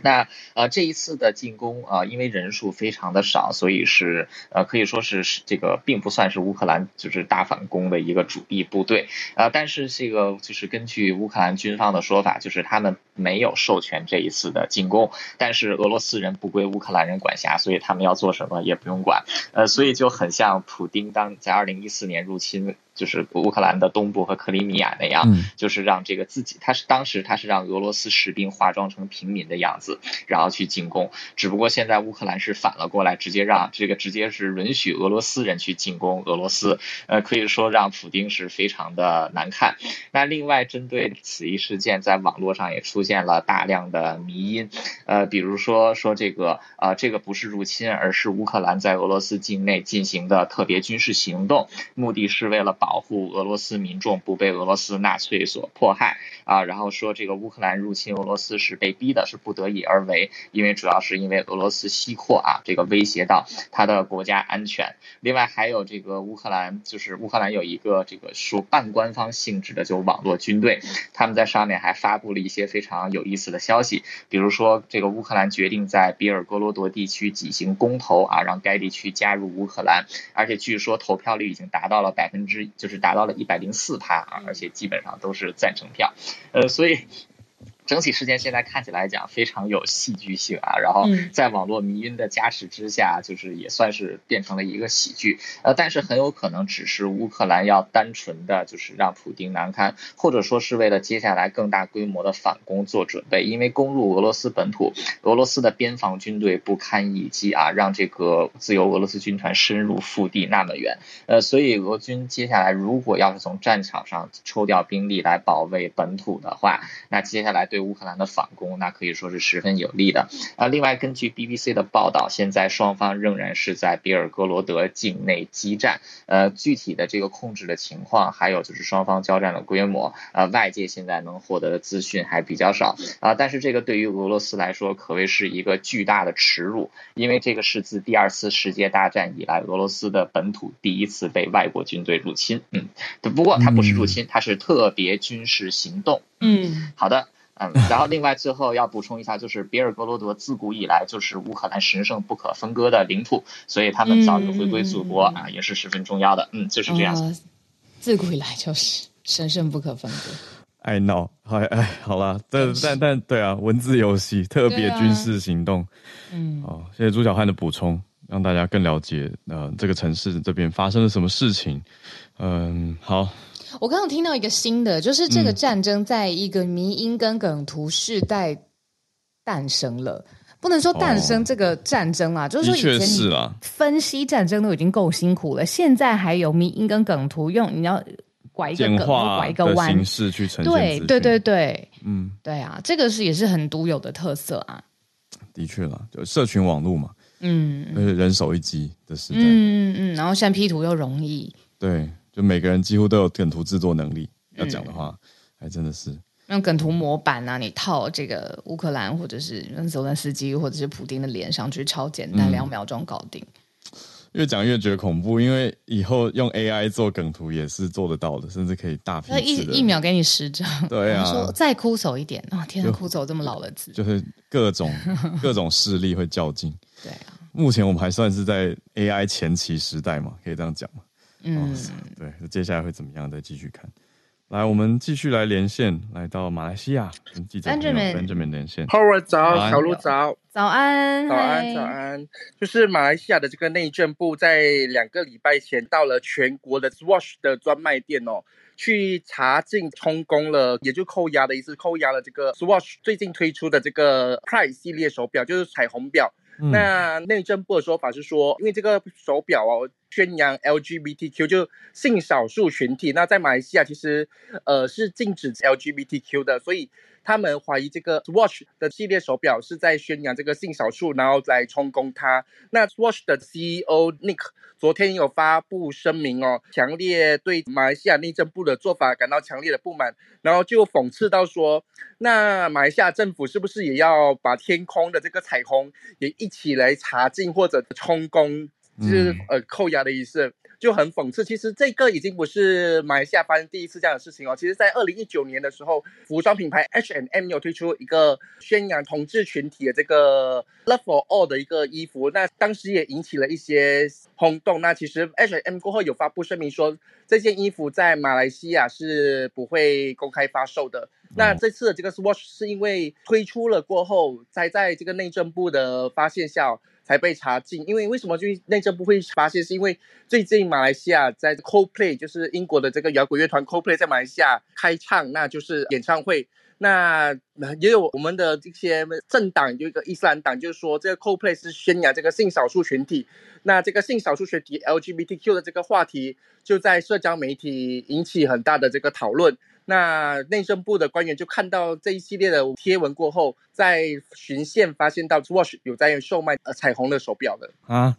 那呃这一次的进攻啊、呃，因为人数非常的少，所以是呃可以说是是这个并不算是乌克兰就是大反攻的一个主力部队啊、呃。但是这个就是根据乌克兰军方的说法，就是他们没有授权这一次的进攻，但是俄罗斯人不归乌克兰人管辖，所以他们要做什么也不用管。呃，所以就很像普丁当在二零一四年入侵。就是乌克兰的东部和克里米亚那样，嗯、就是让这个自己，他是当时他是让俄罗斯士兵化妆成平民的样子，然后去进攻。只不过现在乌克兰是反了过来，直接让这个直接是允许俄罗斯人去进攻俄罗斯，呃，可以说让普丁是非常的难看。那另外针对此一事件，在网络上也出现了大量的迷因，呃，比如说说这个啊、呃，这个不是入侵，而是乌克兰在俄罗斯境内进行的特别军事行动，目的是为了。保保护俄罗斯民众不被俄罗斯纳粹所迫害啊，然后说这个乌克兰入侵俄罗斯是被逼的，是不得已而为，因为主要是因为俄罗斯西扩啊，这个威胁到他的国家安全。另外还有这个乌克兰，就是乌克兰有一个这个属半官方性质的就网络军队，他们在上面还发布了一些非常有意思的消息，比如说这个乌克兰决定在比尔哥罗德地区举行公投啊，让该地区加入乌克兰，而且据说投票率已经达到了百分之。就是达到了一百零四趴啊，而且基本上都是赞成票，呃，所以。整体事件现在看起来讲非常有戏剧性啊，然后在网络迷晕的加持之下，就是也算是变成了一个喜剧。呃，但是很有可能只是乌克兰要单纯的就是让普京难堪，或者说是为了接下来更大规模的反攻做准备。因为攻入俄罗斯本土，俄罗斯的边防军队不堪一击啊，让这个自由俄罗斯军团深入腹地那么远。呃，所以俄军接下来如果要是从战场上抽调兵力来保卫本土的话，那接下来。对乌克兰的反攻，那可以说是十分有利的啊。另外，根据 BBC 的报道，现在双方仍然是在比尔哥罗德境内激战。呃，具体的这个控制的情况，还有就是双方交战的规模，呃，外界现在能获得的资讯还比较少啊。但是这个对于俄罗斯来说，可谓是一个巨大的耻辱，因为这个是自第二次世界大战以来，俄罗斯的本土第一次被外国军队入侵。嗯，不过它不是入侵，它是特别军事行动。嗯，好的。嗯，然后另外最后要补充一下，就是比尔格罗德自古以来就是乌克兰神圣不可分割的领土，所以他们早日回归祖国啊，也是十分重要的。嗯，就是这样、呃。自古以来就是神圣不可分割。I know，哎哎，好了，但但但对啊，文字游戏特别军事行动。嗯，哦，谢谢朱小汉的补充，让大家更了解呃这个城市这边发生了什么事情。嗯，好。我刚刚听到一个新的，就是这个战争在一个迷因跟梗图世代诞生了。不能说诞生这个战争啊，哦、就是说以前你分析战争都已经够辛苦了，现在还有迷因跟梗图用，你要拐一个梗，拐一个弯形式去呈现。对对对对，嗯，对啊，这个是也是很独有的特色啊。的确啦，就社群网络嘛，嗯，而且人手一机的时代，嗯嗯，然后现在 P 图又容易，对。就每个人几乎都有梗图制作能力，要讲的话，嗯、还真的是用梗图模板啊，你套这个乌克兰或者是泽连斯基或者是普丁的脸上去，超简单，两、嗯、秒钟搞定。越讲越觉得恐怖，因为以后用 AI 做梗图也是做得到的，甚至可以大批一一秒给你十张。对啊，说再枯手一点啊、哦！天啊，枯手这么老的字，就是各种 各种势力会较劲。对啊，目前我们还算是在 AI 前期时代嘛，可以这样讲嘛。嗯，对，接下来会怎么样？再继续看。来，我们继续来连线，来到马来西亚跟记者 Benjamin Benjamin 连线。Howard 早，小鹿早，早安，早安，早安。就是马来西亚的这个内政部在两个礼拜前到了全国的 Swatch 的专卖店哦，去查禁充公了，也就扣押的意思，扣押了这个 Swatch 最近推出的这个 Pride 系列手表，就是彩虹表。那内政部的说法是说，因为这个手表哦，宣扬 LGBTQ 就性少数群体，那在马来西亚其实呃是禁止 LGBTQ 的，所以他们怀疑这个 Swatch 的系列手表是在宣扬这个性少数，然后来充公它。那 Swatch 的 CEO Nick 昨天有发布声明哦，强烈对马来西亚内政部的做法感到强烈的不满，然后就讽刺到说，那马来西亚政府是不是也要把天空的这个彩虹也一起来查禁或者充公？就是呃扣押的意思，就很讽刺。其实这个已经不是马来西亚发生第一次这样的事情哦。其实，在二零一九年的时候，服装品牌 H&M 有推出一个宣扬同志群体的这个 Love for All 的一个衣服，那当时也引起了一些轰动。那其实 H&M 过后有发布声明说，这件衣服在马来西亚是不会公开发售的。那这次的这个 Swatch 是因为推出了过后，才在这个内政部的发现下。才被查禁，因为为什么就内政部会发现？是因为最近马来西亚在 Coldplay，就是英国的这个摇滚乐团 Coldplay 在马来西亚开唱，那就是演唱会。那也有我们的这些政党，有一个伊斯兰党，就是说这个 Coldplay 是宣扬这个性少数群体。那这个性少数群体 LGBTQ 的这个话题，就在社交媒体引起很大的这个讨论。那内政部的官员就看到这一系列的贴文过后，在巡线发现到 Swatch 有在售卖呃彩虹的手表的啊？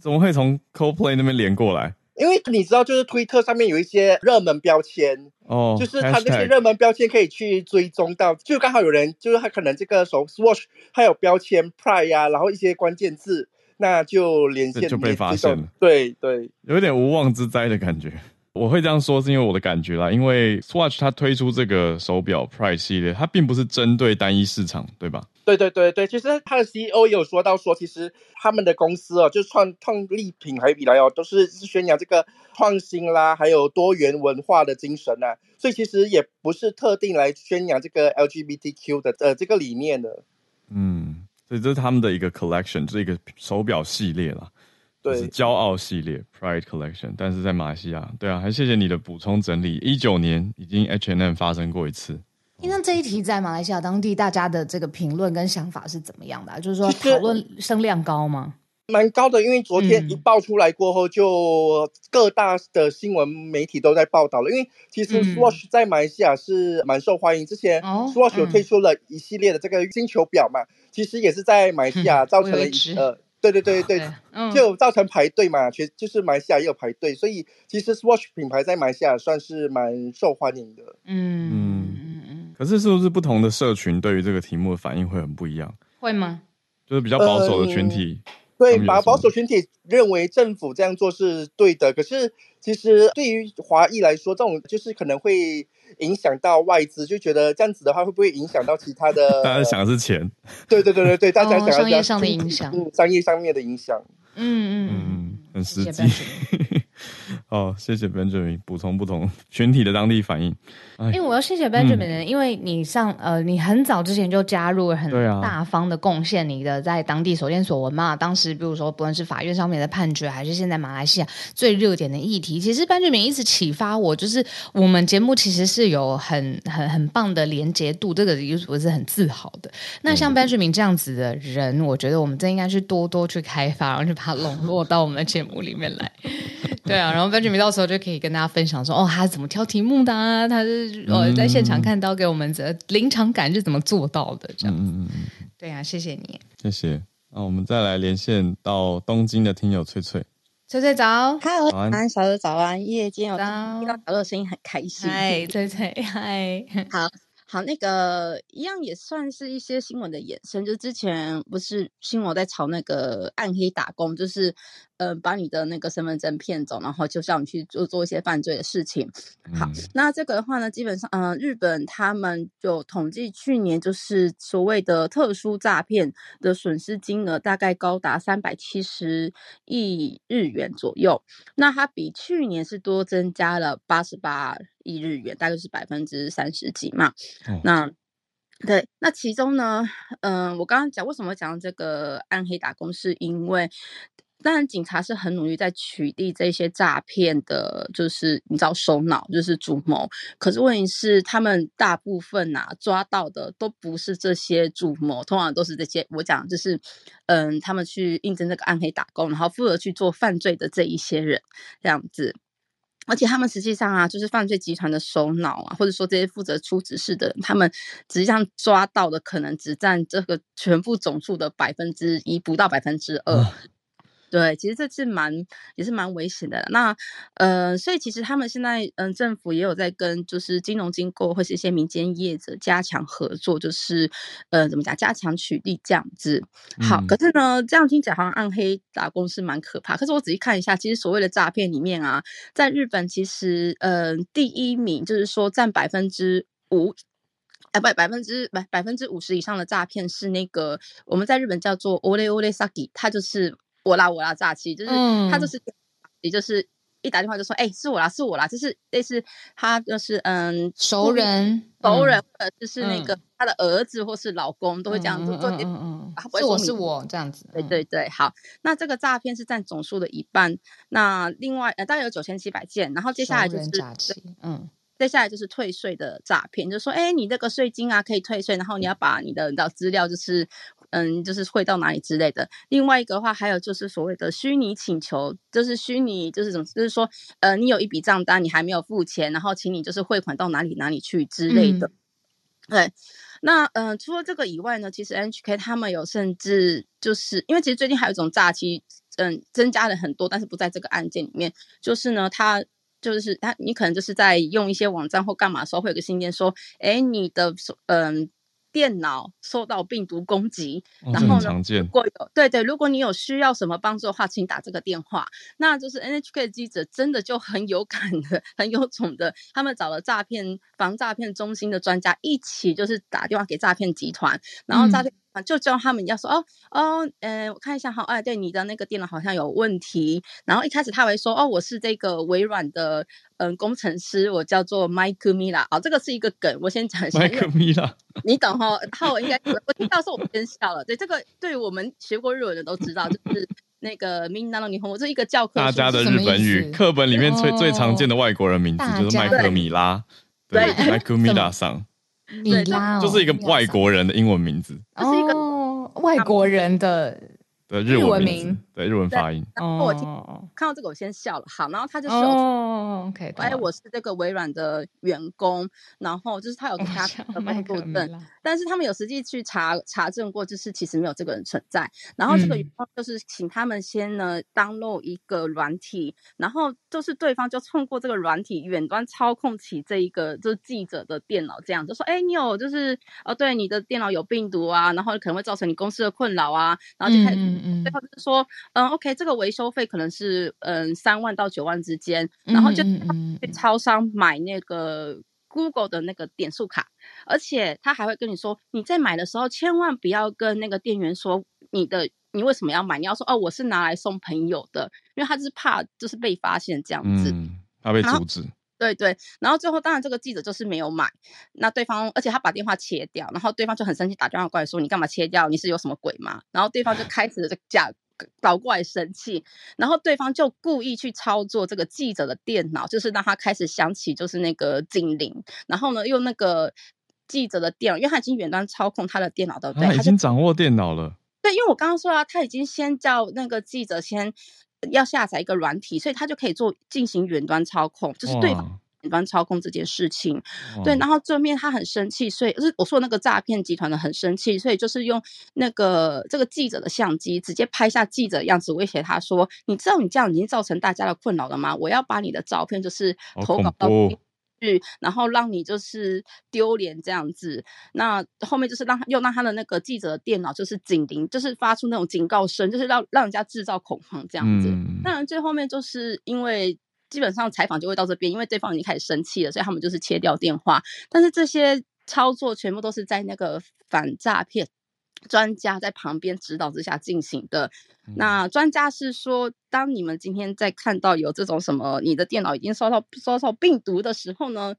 怎么会从 Coldplay 那边连过来？因为你知道，就是推特上面有一些热门标签哦，就是它那些热门标签可以去追踪到，就刚好有人就是他可能这个手 Swatch 还有标签 Pride 呀、啊，然后一些关键字，那就连线就被发现了，对对，有点无妄之灾的感觉。我会这样说，是因为我的感觉啦。因为 Swatch 它推出这个手表 Price 系列，它并不是针对单一市场，对吧？对对对对，其实它的 CEO 也有说到说，其实他们的公司哦，就是创创立品牌以来哦，都是宣扬这个创新啦，还有多元文化的精神呐。所以其实也不是特定来宣扬这个 LGBTQ 的呃这个理念的。嗯，所以这是他们的一个 collection，这一个手表系列啦。对，是骄傲系列 Pride Collection，但是在马来西亚，对啊，还谢谢你的补充整理。一九年已经 H&M 发生过一次。那这一题在马来西亚当地大家的这个评论跟想法是怎么样的啊？就是说讨论声量高吗？蛮高的，因为昨天一爆出来过后，就各大的新闻媒体都在报道了。因为其实 Swatch 在马来西亚是蛮受欢迎，之前 Swatch 有推出了一系列的这个星球表嘛，其实也是在马来西亚造成了一呃。对对对对，就造成排队嘛，全就是马来西亚也有排队，所以其实 Swatch 品牌在马来西亚算是蛮受欢迎的。嗯嗯嗯嗯。可是是不是不同的社群对于这个题目的反应会很不一样？会吗？就是比较保守的群体。嗯、对，把保守群体认为政府这样做是对的，可是其实对于华裔来说，这种就是可能会。影响到外资，就觉得这样子的话，会不会影响到其他的？大家想的是钱。对对对对对，大家想要、哦、商业上的影响，嗯，商业上面的影响。嗯嗯嗯，很实际。哦，谢谢 Benjamin 补充不同群体的当地反应。因为我要谢谢 Benjamin，、嗯、因为你上呃，你很早之前就加入了很大方的贡献，你的在当地所见所闻嘛。当时比如说不论是法院上面的判决，还是现在马来西亚最热点的议题，其实 Benjamin 一直启发我，就是我们节目其实是有很很很棒的连接度，这个我是很自豪的。那像 Benjamin 这样子的人，我觉得我们真应该去多多去开发，然后去把它笼络到我们的节目里面来。对啊，然后 Benjamin 到时候就可以跟大家分享说，哦，他怎么挑题目的啊？他是呃在现场看到给我们的临场感是怎么做到的？这样子。嗯嗯嗯。对啊，谢谢你。谢谢。那我们再来连线到东京的听友翠翠。翠翠早，嗨，早安，小乐早安，夜间有听到小乐声音很开心。嗨，翠翠，嗨，好。好，那个一样也算是一些新闻的衍生，就之前不是新闻在炒那个暗黑打工，就是呃把你的那个身份证骗走，然后就叫你去做做一些犯罪的事情。好，嗯、那这个的话呢，基本上嗯、呃，日本他们就统计去年就是所谓的特殊诈骗的损失金额大概高达三百七十亿日元左右，那它比去年是多增加了八十八亿日元，大概是百分之三十几嘛。哦、那对，那其中呢，嗯、呃，我刚刚讲为什么讲这个暗黑打工，是因为。当然，警察是很努力在取缔这些诈骗的，就是你知道首脑就是主谋。可是问题是，他们大部分啊抓到的都不是这些主谋，通常都是这些我讲就是，嗯，他们去应征这个暗黑打工，然后负责去做犯罪的这一些人这样子。而且他们实际上啊，就是犯罪集团的首脑啊，或者说这些负责出指示的人，他们实际上抓到的可能只占这个全部总数的百分之一，不到百分之二。嗯对，其实这次蛮也是蛮危险的。那呃，所以其实他们现在嗯、呃，政府也有在跟就是金融机构或是一些民间业者加强合作，就是呃，怎么讲，加强取缔这样子。好，嗯、可是呢，这样听起来好像暗黑打工是蛮可怕。可是我仔细看一下，其实所谓的诈骗里面啊，在日本其实呃，第一名就是说占百分之五，哎，不，百分之百百分之五十以上的诈骗是那个我们在日本叫做 ole ole saki，它就是。我啦我啦诈欺，就是他就是，也、嗯、就是一打电话就说，哎、欸，是我啦是我啦，就是类似他就是嗯熟人熟人，或者就是那个。他的儿子或是老公都会这样子做，嗯嗯嗯，是我是我这样子，对对对，好，那这个诈骗是占总数的一半，那另外呃大概有九千七百件，然后接下来就是诈欺，嗯。接下来就是退税的诈骗，就是说，哎，你这个税金啊可以退税，然后你要把你的你的资料，就是，嗯，就是汇到哪里之类的。另外一个的话，还有就是所谓的虚拟请求，就是虚拟就是怎么，就是说，呃，你有一笔账单，你还没有付钱，然后请你就是汇款到哪里哪里去之类的。嗯、对，那呃，除了这个以外呢，其实 NHK 他们有甚至就是因为其实最近还有一种诈欺，嗯，增加了很多，但是不在这个案件里面，就是呢，他。就是他，你可能就是在用一些网站或干嘛的时候，会有个信件说，哎，你的嗯电脑受到病毒攻击，哦、然后呢。如果有对对，如果你有需要什么帮助的话，请打这个电话。那就是 NHK 的记者真的就很有感的、很有种的，他们找了诈骗防诈骗中心的专家一起，就是打电话给诈骗集团，然后诈骗。嗯就叫他们要说哦哦，嗯、呃，我看一下哈，哎，对，你的那个电脑好像有问题。然后一开始他会说哦，我是这个微软的嗯、呃、工程师，我叫做 Mike Mila。哦，这个是一个梗，我先讲一下。Mike Mila，你懂哈？然后我应该我听到时候我先笑了。对，这个对我们学过日文的都知道，就是那个 Minna no Nihongo，这是一个教科书。大家的日本语课本里面最最常见的外国人名字就是麦克米拉，对，Mike Mila 上。米拉、哦、就是一个外国人的英文名字，这是一个外国人的的日文名，对日文发音。然后我听看到这个，我先笑了。好，然后他就说：“哦，OK，哎，我是这个微软的员工。”然后就是他有跟他的工作证，但是他们有实际去查查证过，就是其实没有这个人存在。然后这个员工就是请他们先呢 download 一个软体，然后就是对方就通过这个软体远端操控起这一个就是记者的电脑，这样就说：“哎，你有就是哦，对，你的电脑有病毒啊，然后可能会造成你公司的困扰啊。”然后就开始。嗯，最后就是说，嗯，OK，这个维修费可能是嗯三万到九万之间，然后就去超商买那个 Google 的那个点数卡，而且他还会跟你说，你在买的时候千万不要跟那个店员说你的你为什么要买，你要说哦，我是拿来送朋友的，因为他就是怕就是被发现这样子，嗯，怕被阻止。对对，然后最后当然这个记者就是没有买，那对方而且他把电话切掉，然后对方就很生气，打电话过来说，你干嘛切掉？你是有什么鬼吗？然后对方就开始这假倒过来生气，然后对方就故意去操作这个记者的电脑，就是让他开始想起就是那个警铃，然后呢用那个记者的电脑，因为他已经远端操控他的电脑，对不对？他已经掌握电脑了。对，因为我刚刚说啊，他已经先叫那个记者先。要下载一个软体，所以他就可以做进行远端操控，就是对端操控这件事情。对，然后正面他很生气，所以就是我说那个诈骗集团的很生气，所以就是用那个这个记者的相机直接拍下记者的样子，威胁他说：“你知道你这样已经造成大家的困扰了吗？我要把你的照片就是投稿到。”去然后让你就是丢脸这样子，那后面就是让他又让他的那个记者的电脑就是警铃，就是发出那种警告声，就是让让人家制造恐慌这样子。嗯、当然最后面就是因为基本上采访就会到这边，因为对方已经开始生气了，所以他们就是切掉电话。但是这些操作全部都是在那个反诈骗专家在旁边指导之下进行的。嗯、那专家是说，当你们今天在看到有这种什么，你的电脑已经收到收到病毒的时候呢，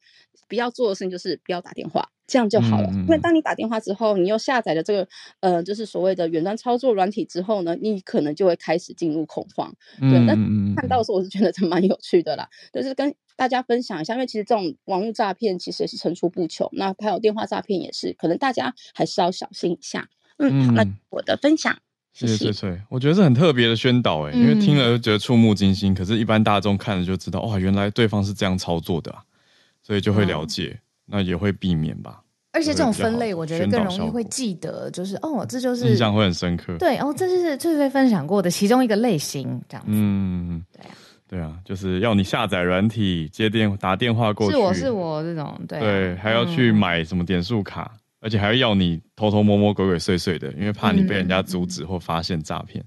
不要做的事情就是不要打电话，这样就好了。嗯、因为当你打电话之后，你又下载了这个呃，就是所谓的远端操作软体之后呢，你可能就会开始进入恐慌。对，那、嗯、看到的时候我是觉得这蛮有趣的啦，就是跟大家分享一下，因为其实这种网络诈骗其实也是层出不穷，那还有电话诈骗也是，可能大家还是要小心一下。嗯，好，那我的分享。谢谢翠翠，我觉得是很特别的宣导诶，因为听了就觉得触目惊心。可是，一般大众看了就知道，哇，原来对方是这样操作的，所以就会了解，那也会避免吧。而且这种分类，我觉得更容易会记得，就是哦，这就是印象会很深刻。对，哦，这就是翠翠分享过的其中一个类型，这样子。嗯，对啊，对啊，就是要你下载软体、接电打电话过去，是我是我这种，对对，还要去买什么点数卡。而且还要要你偷偷摸摸、鬼鬼祟祟的，因为怕你被人家阻止或发现诈骗。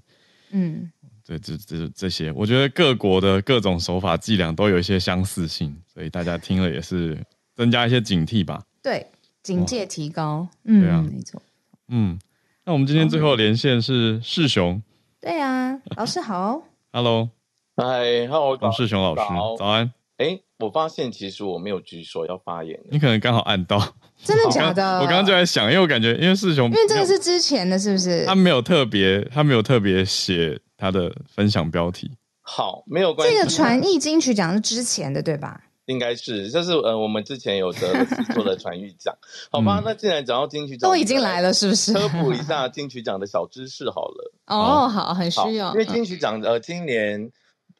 嗯，对，这这这些，我觉得各国的各种手法伎俩都有一些相似性，所以大家听了也是增加一些警惕吧。对，警戒提高。嗯，对啊，没错。嗯，那我们今天最后连线是世雄。对啊，老师好。Hello，嗨，Hello，王世雄老师，早安。哎，我发现其实我没有举手要发言，你可能刚好按到。真的假的？我刚刚就在想，因为我感觉，因为世雄，因为这个是之前的，是不是？他没有特别，他没有特别写他的分享标题。好，没有关系。这个传艺金曲奖是之前的，对吧？应该是，就是呃，我们之前有得制作的传艺奖。好吧，那既然讲到金曲奖，都已经来了，是不是？科普一下金曲奖的小知识好了。哦，好，很需要。因为金曲奖呃，今年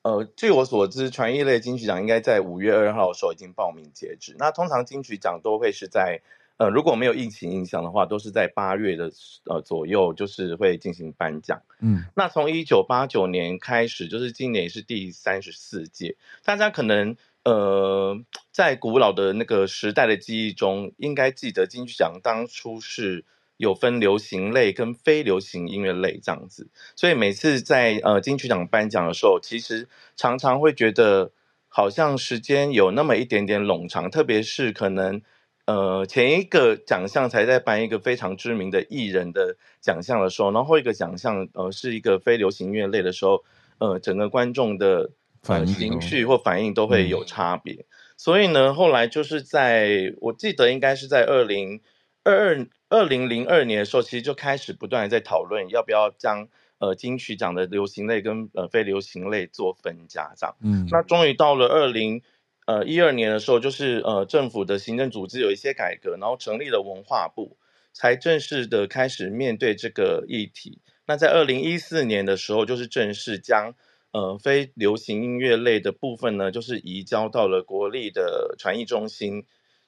呃，据我所知，传艺类金曲奖应该在五月二号的时候已经报名截止。那通常金曲奖都会是在。呃，如果没有疫情影响的话，都是在八月的呃左右，就是会进行颁奖。嗯，那从一九八九年开始，就是今年是第三十四届。大家可能呃在古老的那个时代的记忆中，应该记得金曲奖当初是有分流行类跟非流行音乐类这样子。所以每次在呃金曲奖颁奖的时候，其实常常会觉得好像时间有那么一点点冗长，特别是可能。呃，前一个奖项才在颁一个非常知名的艺人的奖项的时候，然后一个奖项呃是一个非流行音乐类的时候，呃，整个观众的呃情绪或反应都会有差别。嗯、所以呢，后来就是在我记得应该是在二零二二二零零二年的时候，其实就开始不断的在讨论要不要将呃金曲奖的流行类跟呃非流行类做分家这样。嗯，那终于到了二零。呃，一二年的时候，就是呃，政府的行政组织有一些改革，然后成立了文化部，才正式的开始面对这个议题。那在二零一四年的时候，就是正式将呃非流行音乐类的部分呢，就是移交到了国立的传艺中心，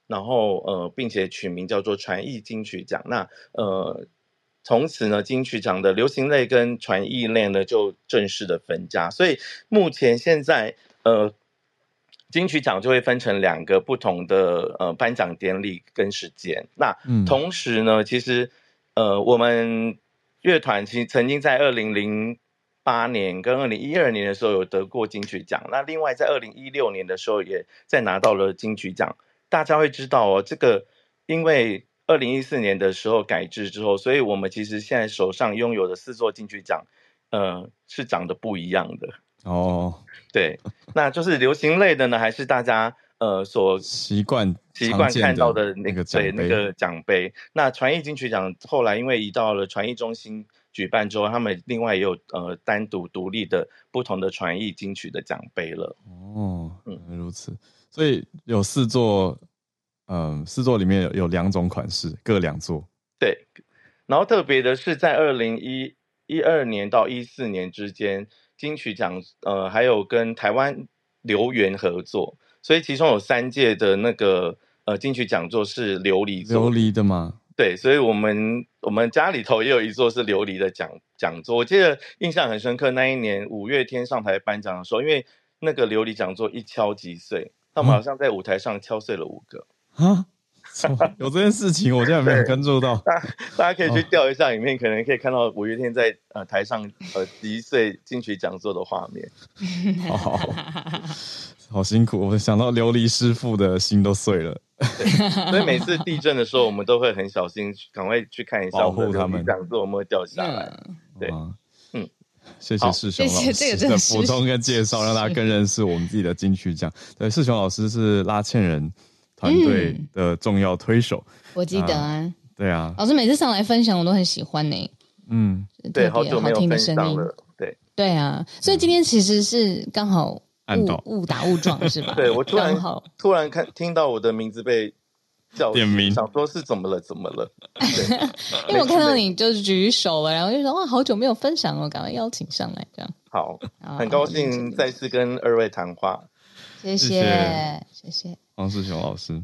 然后呃，并且取名叫做传艺金曲奖。那呃，从此呢，金曲奖的流行类跟传艺类呢，就正式的分家。所以目前现在呃。金曲奖就会分成两个不同的呃颁奖典礼跟时间。那同时呢，其实呃我们乐团其实曾经在二零零八年跟二零一二年的时候有得过金曲奖。那另外在二零一六年的时候也再拿到了金曲奖。大家会知道哦，这个因为二零一四年的时候改制之后，所以我们其实现在手上拥有的四座金曲奖，呃是长得不一样的。哦，对，那就是流行类的呢，还是大家呃所习惯习惯看到的那个对那个奖杯？那传艺金曲奖后来因为移到了传艺中心举办之后，他们另外也有呃单独独立的不同的传艺金曲的奖杯了。哦，嗯，如此，所以有四座，嗯、呃，四座里面有有两种款式，各两座。对，然后特别的是在二零一一二年到一四年之间。金曲奖，呃，还有跟台湾流园合作，所以其中有三届的那个呃金曲讲座是琉璃琉璃的吗？对，所以我们我们家里头也有一座是琉璃的讲讲座。我记得印象很深刻，那一年五月天上台颁奖的时候，因为那个琉璃讲座一敲即碎，他们好像在舞台上敲碎了五个啊。有这件事情，我现在没有关注到。大大家可以去调一下影片，可能可以看到五月天在呃台上呃击碎金曲讲座的画面。好，好，好辛苦，我想到琉璃师傅的心都碎了。所以每次地震的时候，我们都会很小心，赶快去看一下，保护他们讲座有没有掉下来。对，嗯。谢谢世雄老师谢谢这个的补充跟 介绍，让大家更认识我们自己的金曲奖。对，世雄老师是拉纤人团队的重要推手，嗯、我记得啊，啊。对啊，老师每次上来分享，我都很喜欢呢。嗯，对，好久没有听的声音。对，对啊，所以今天其实是刚好误误打误撞，是吧？对，我突然好突然看听到我的名字被。叫点名，想说是怎么了？怎么了？因为我看到你就是举手了，然后就说哇，好久没有分享了，赶快邀请上来，这样。好，很高兴再次跟二位谈话。谢谢，谢谢黄世雄老师。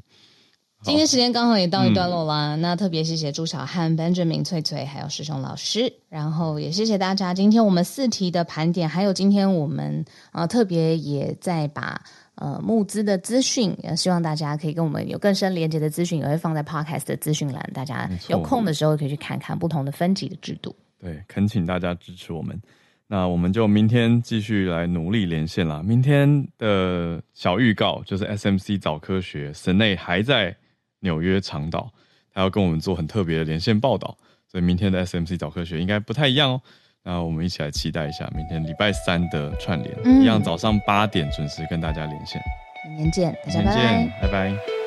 今天时间刚好也到一段落啦，嗯、那特别谢谢朱小汉、Benjamin、翠翠还有师兄老师，然后也谢谢大家。今天我们四题的盘点，还有今天我们啊、呃、特别也在把。呃，募资的资讯，也希望大家可以跟我们有更深连接的资讯，也会放在 Podcast 的资讯栏，大家有空的时候可以去看看不同的分级的制度。对，恳请大家支持我们。那我们就明天继续来努力连线啦。明天的小预告就是 SMC 早科学，Sine 还在纽约长岛，他要跟我们做很特别的连线报道，所以明天的 SMC 早科学应该不太一样哦。那我们一起来期待一下明天礼拜三的串联，嗯、一样早上八点准时跟大家连线。明天见，大家拜拜，拜拜。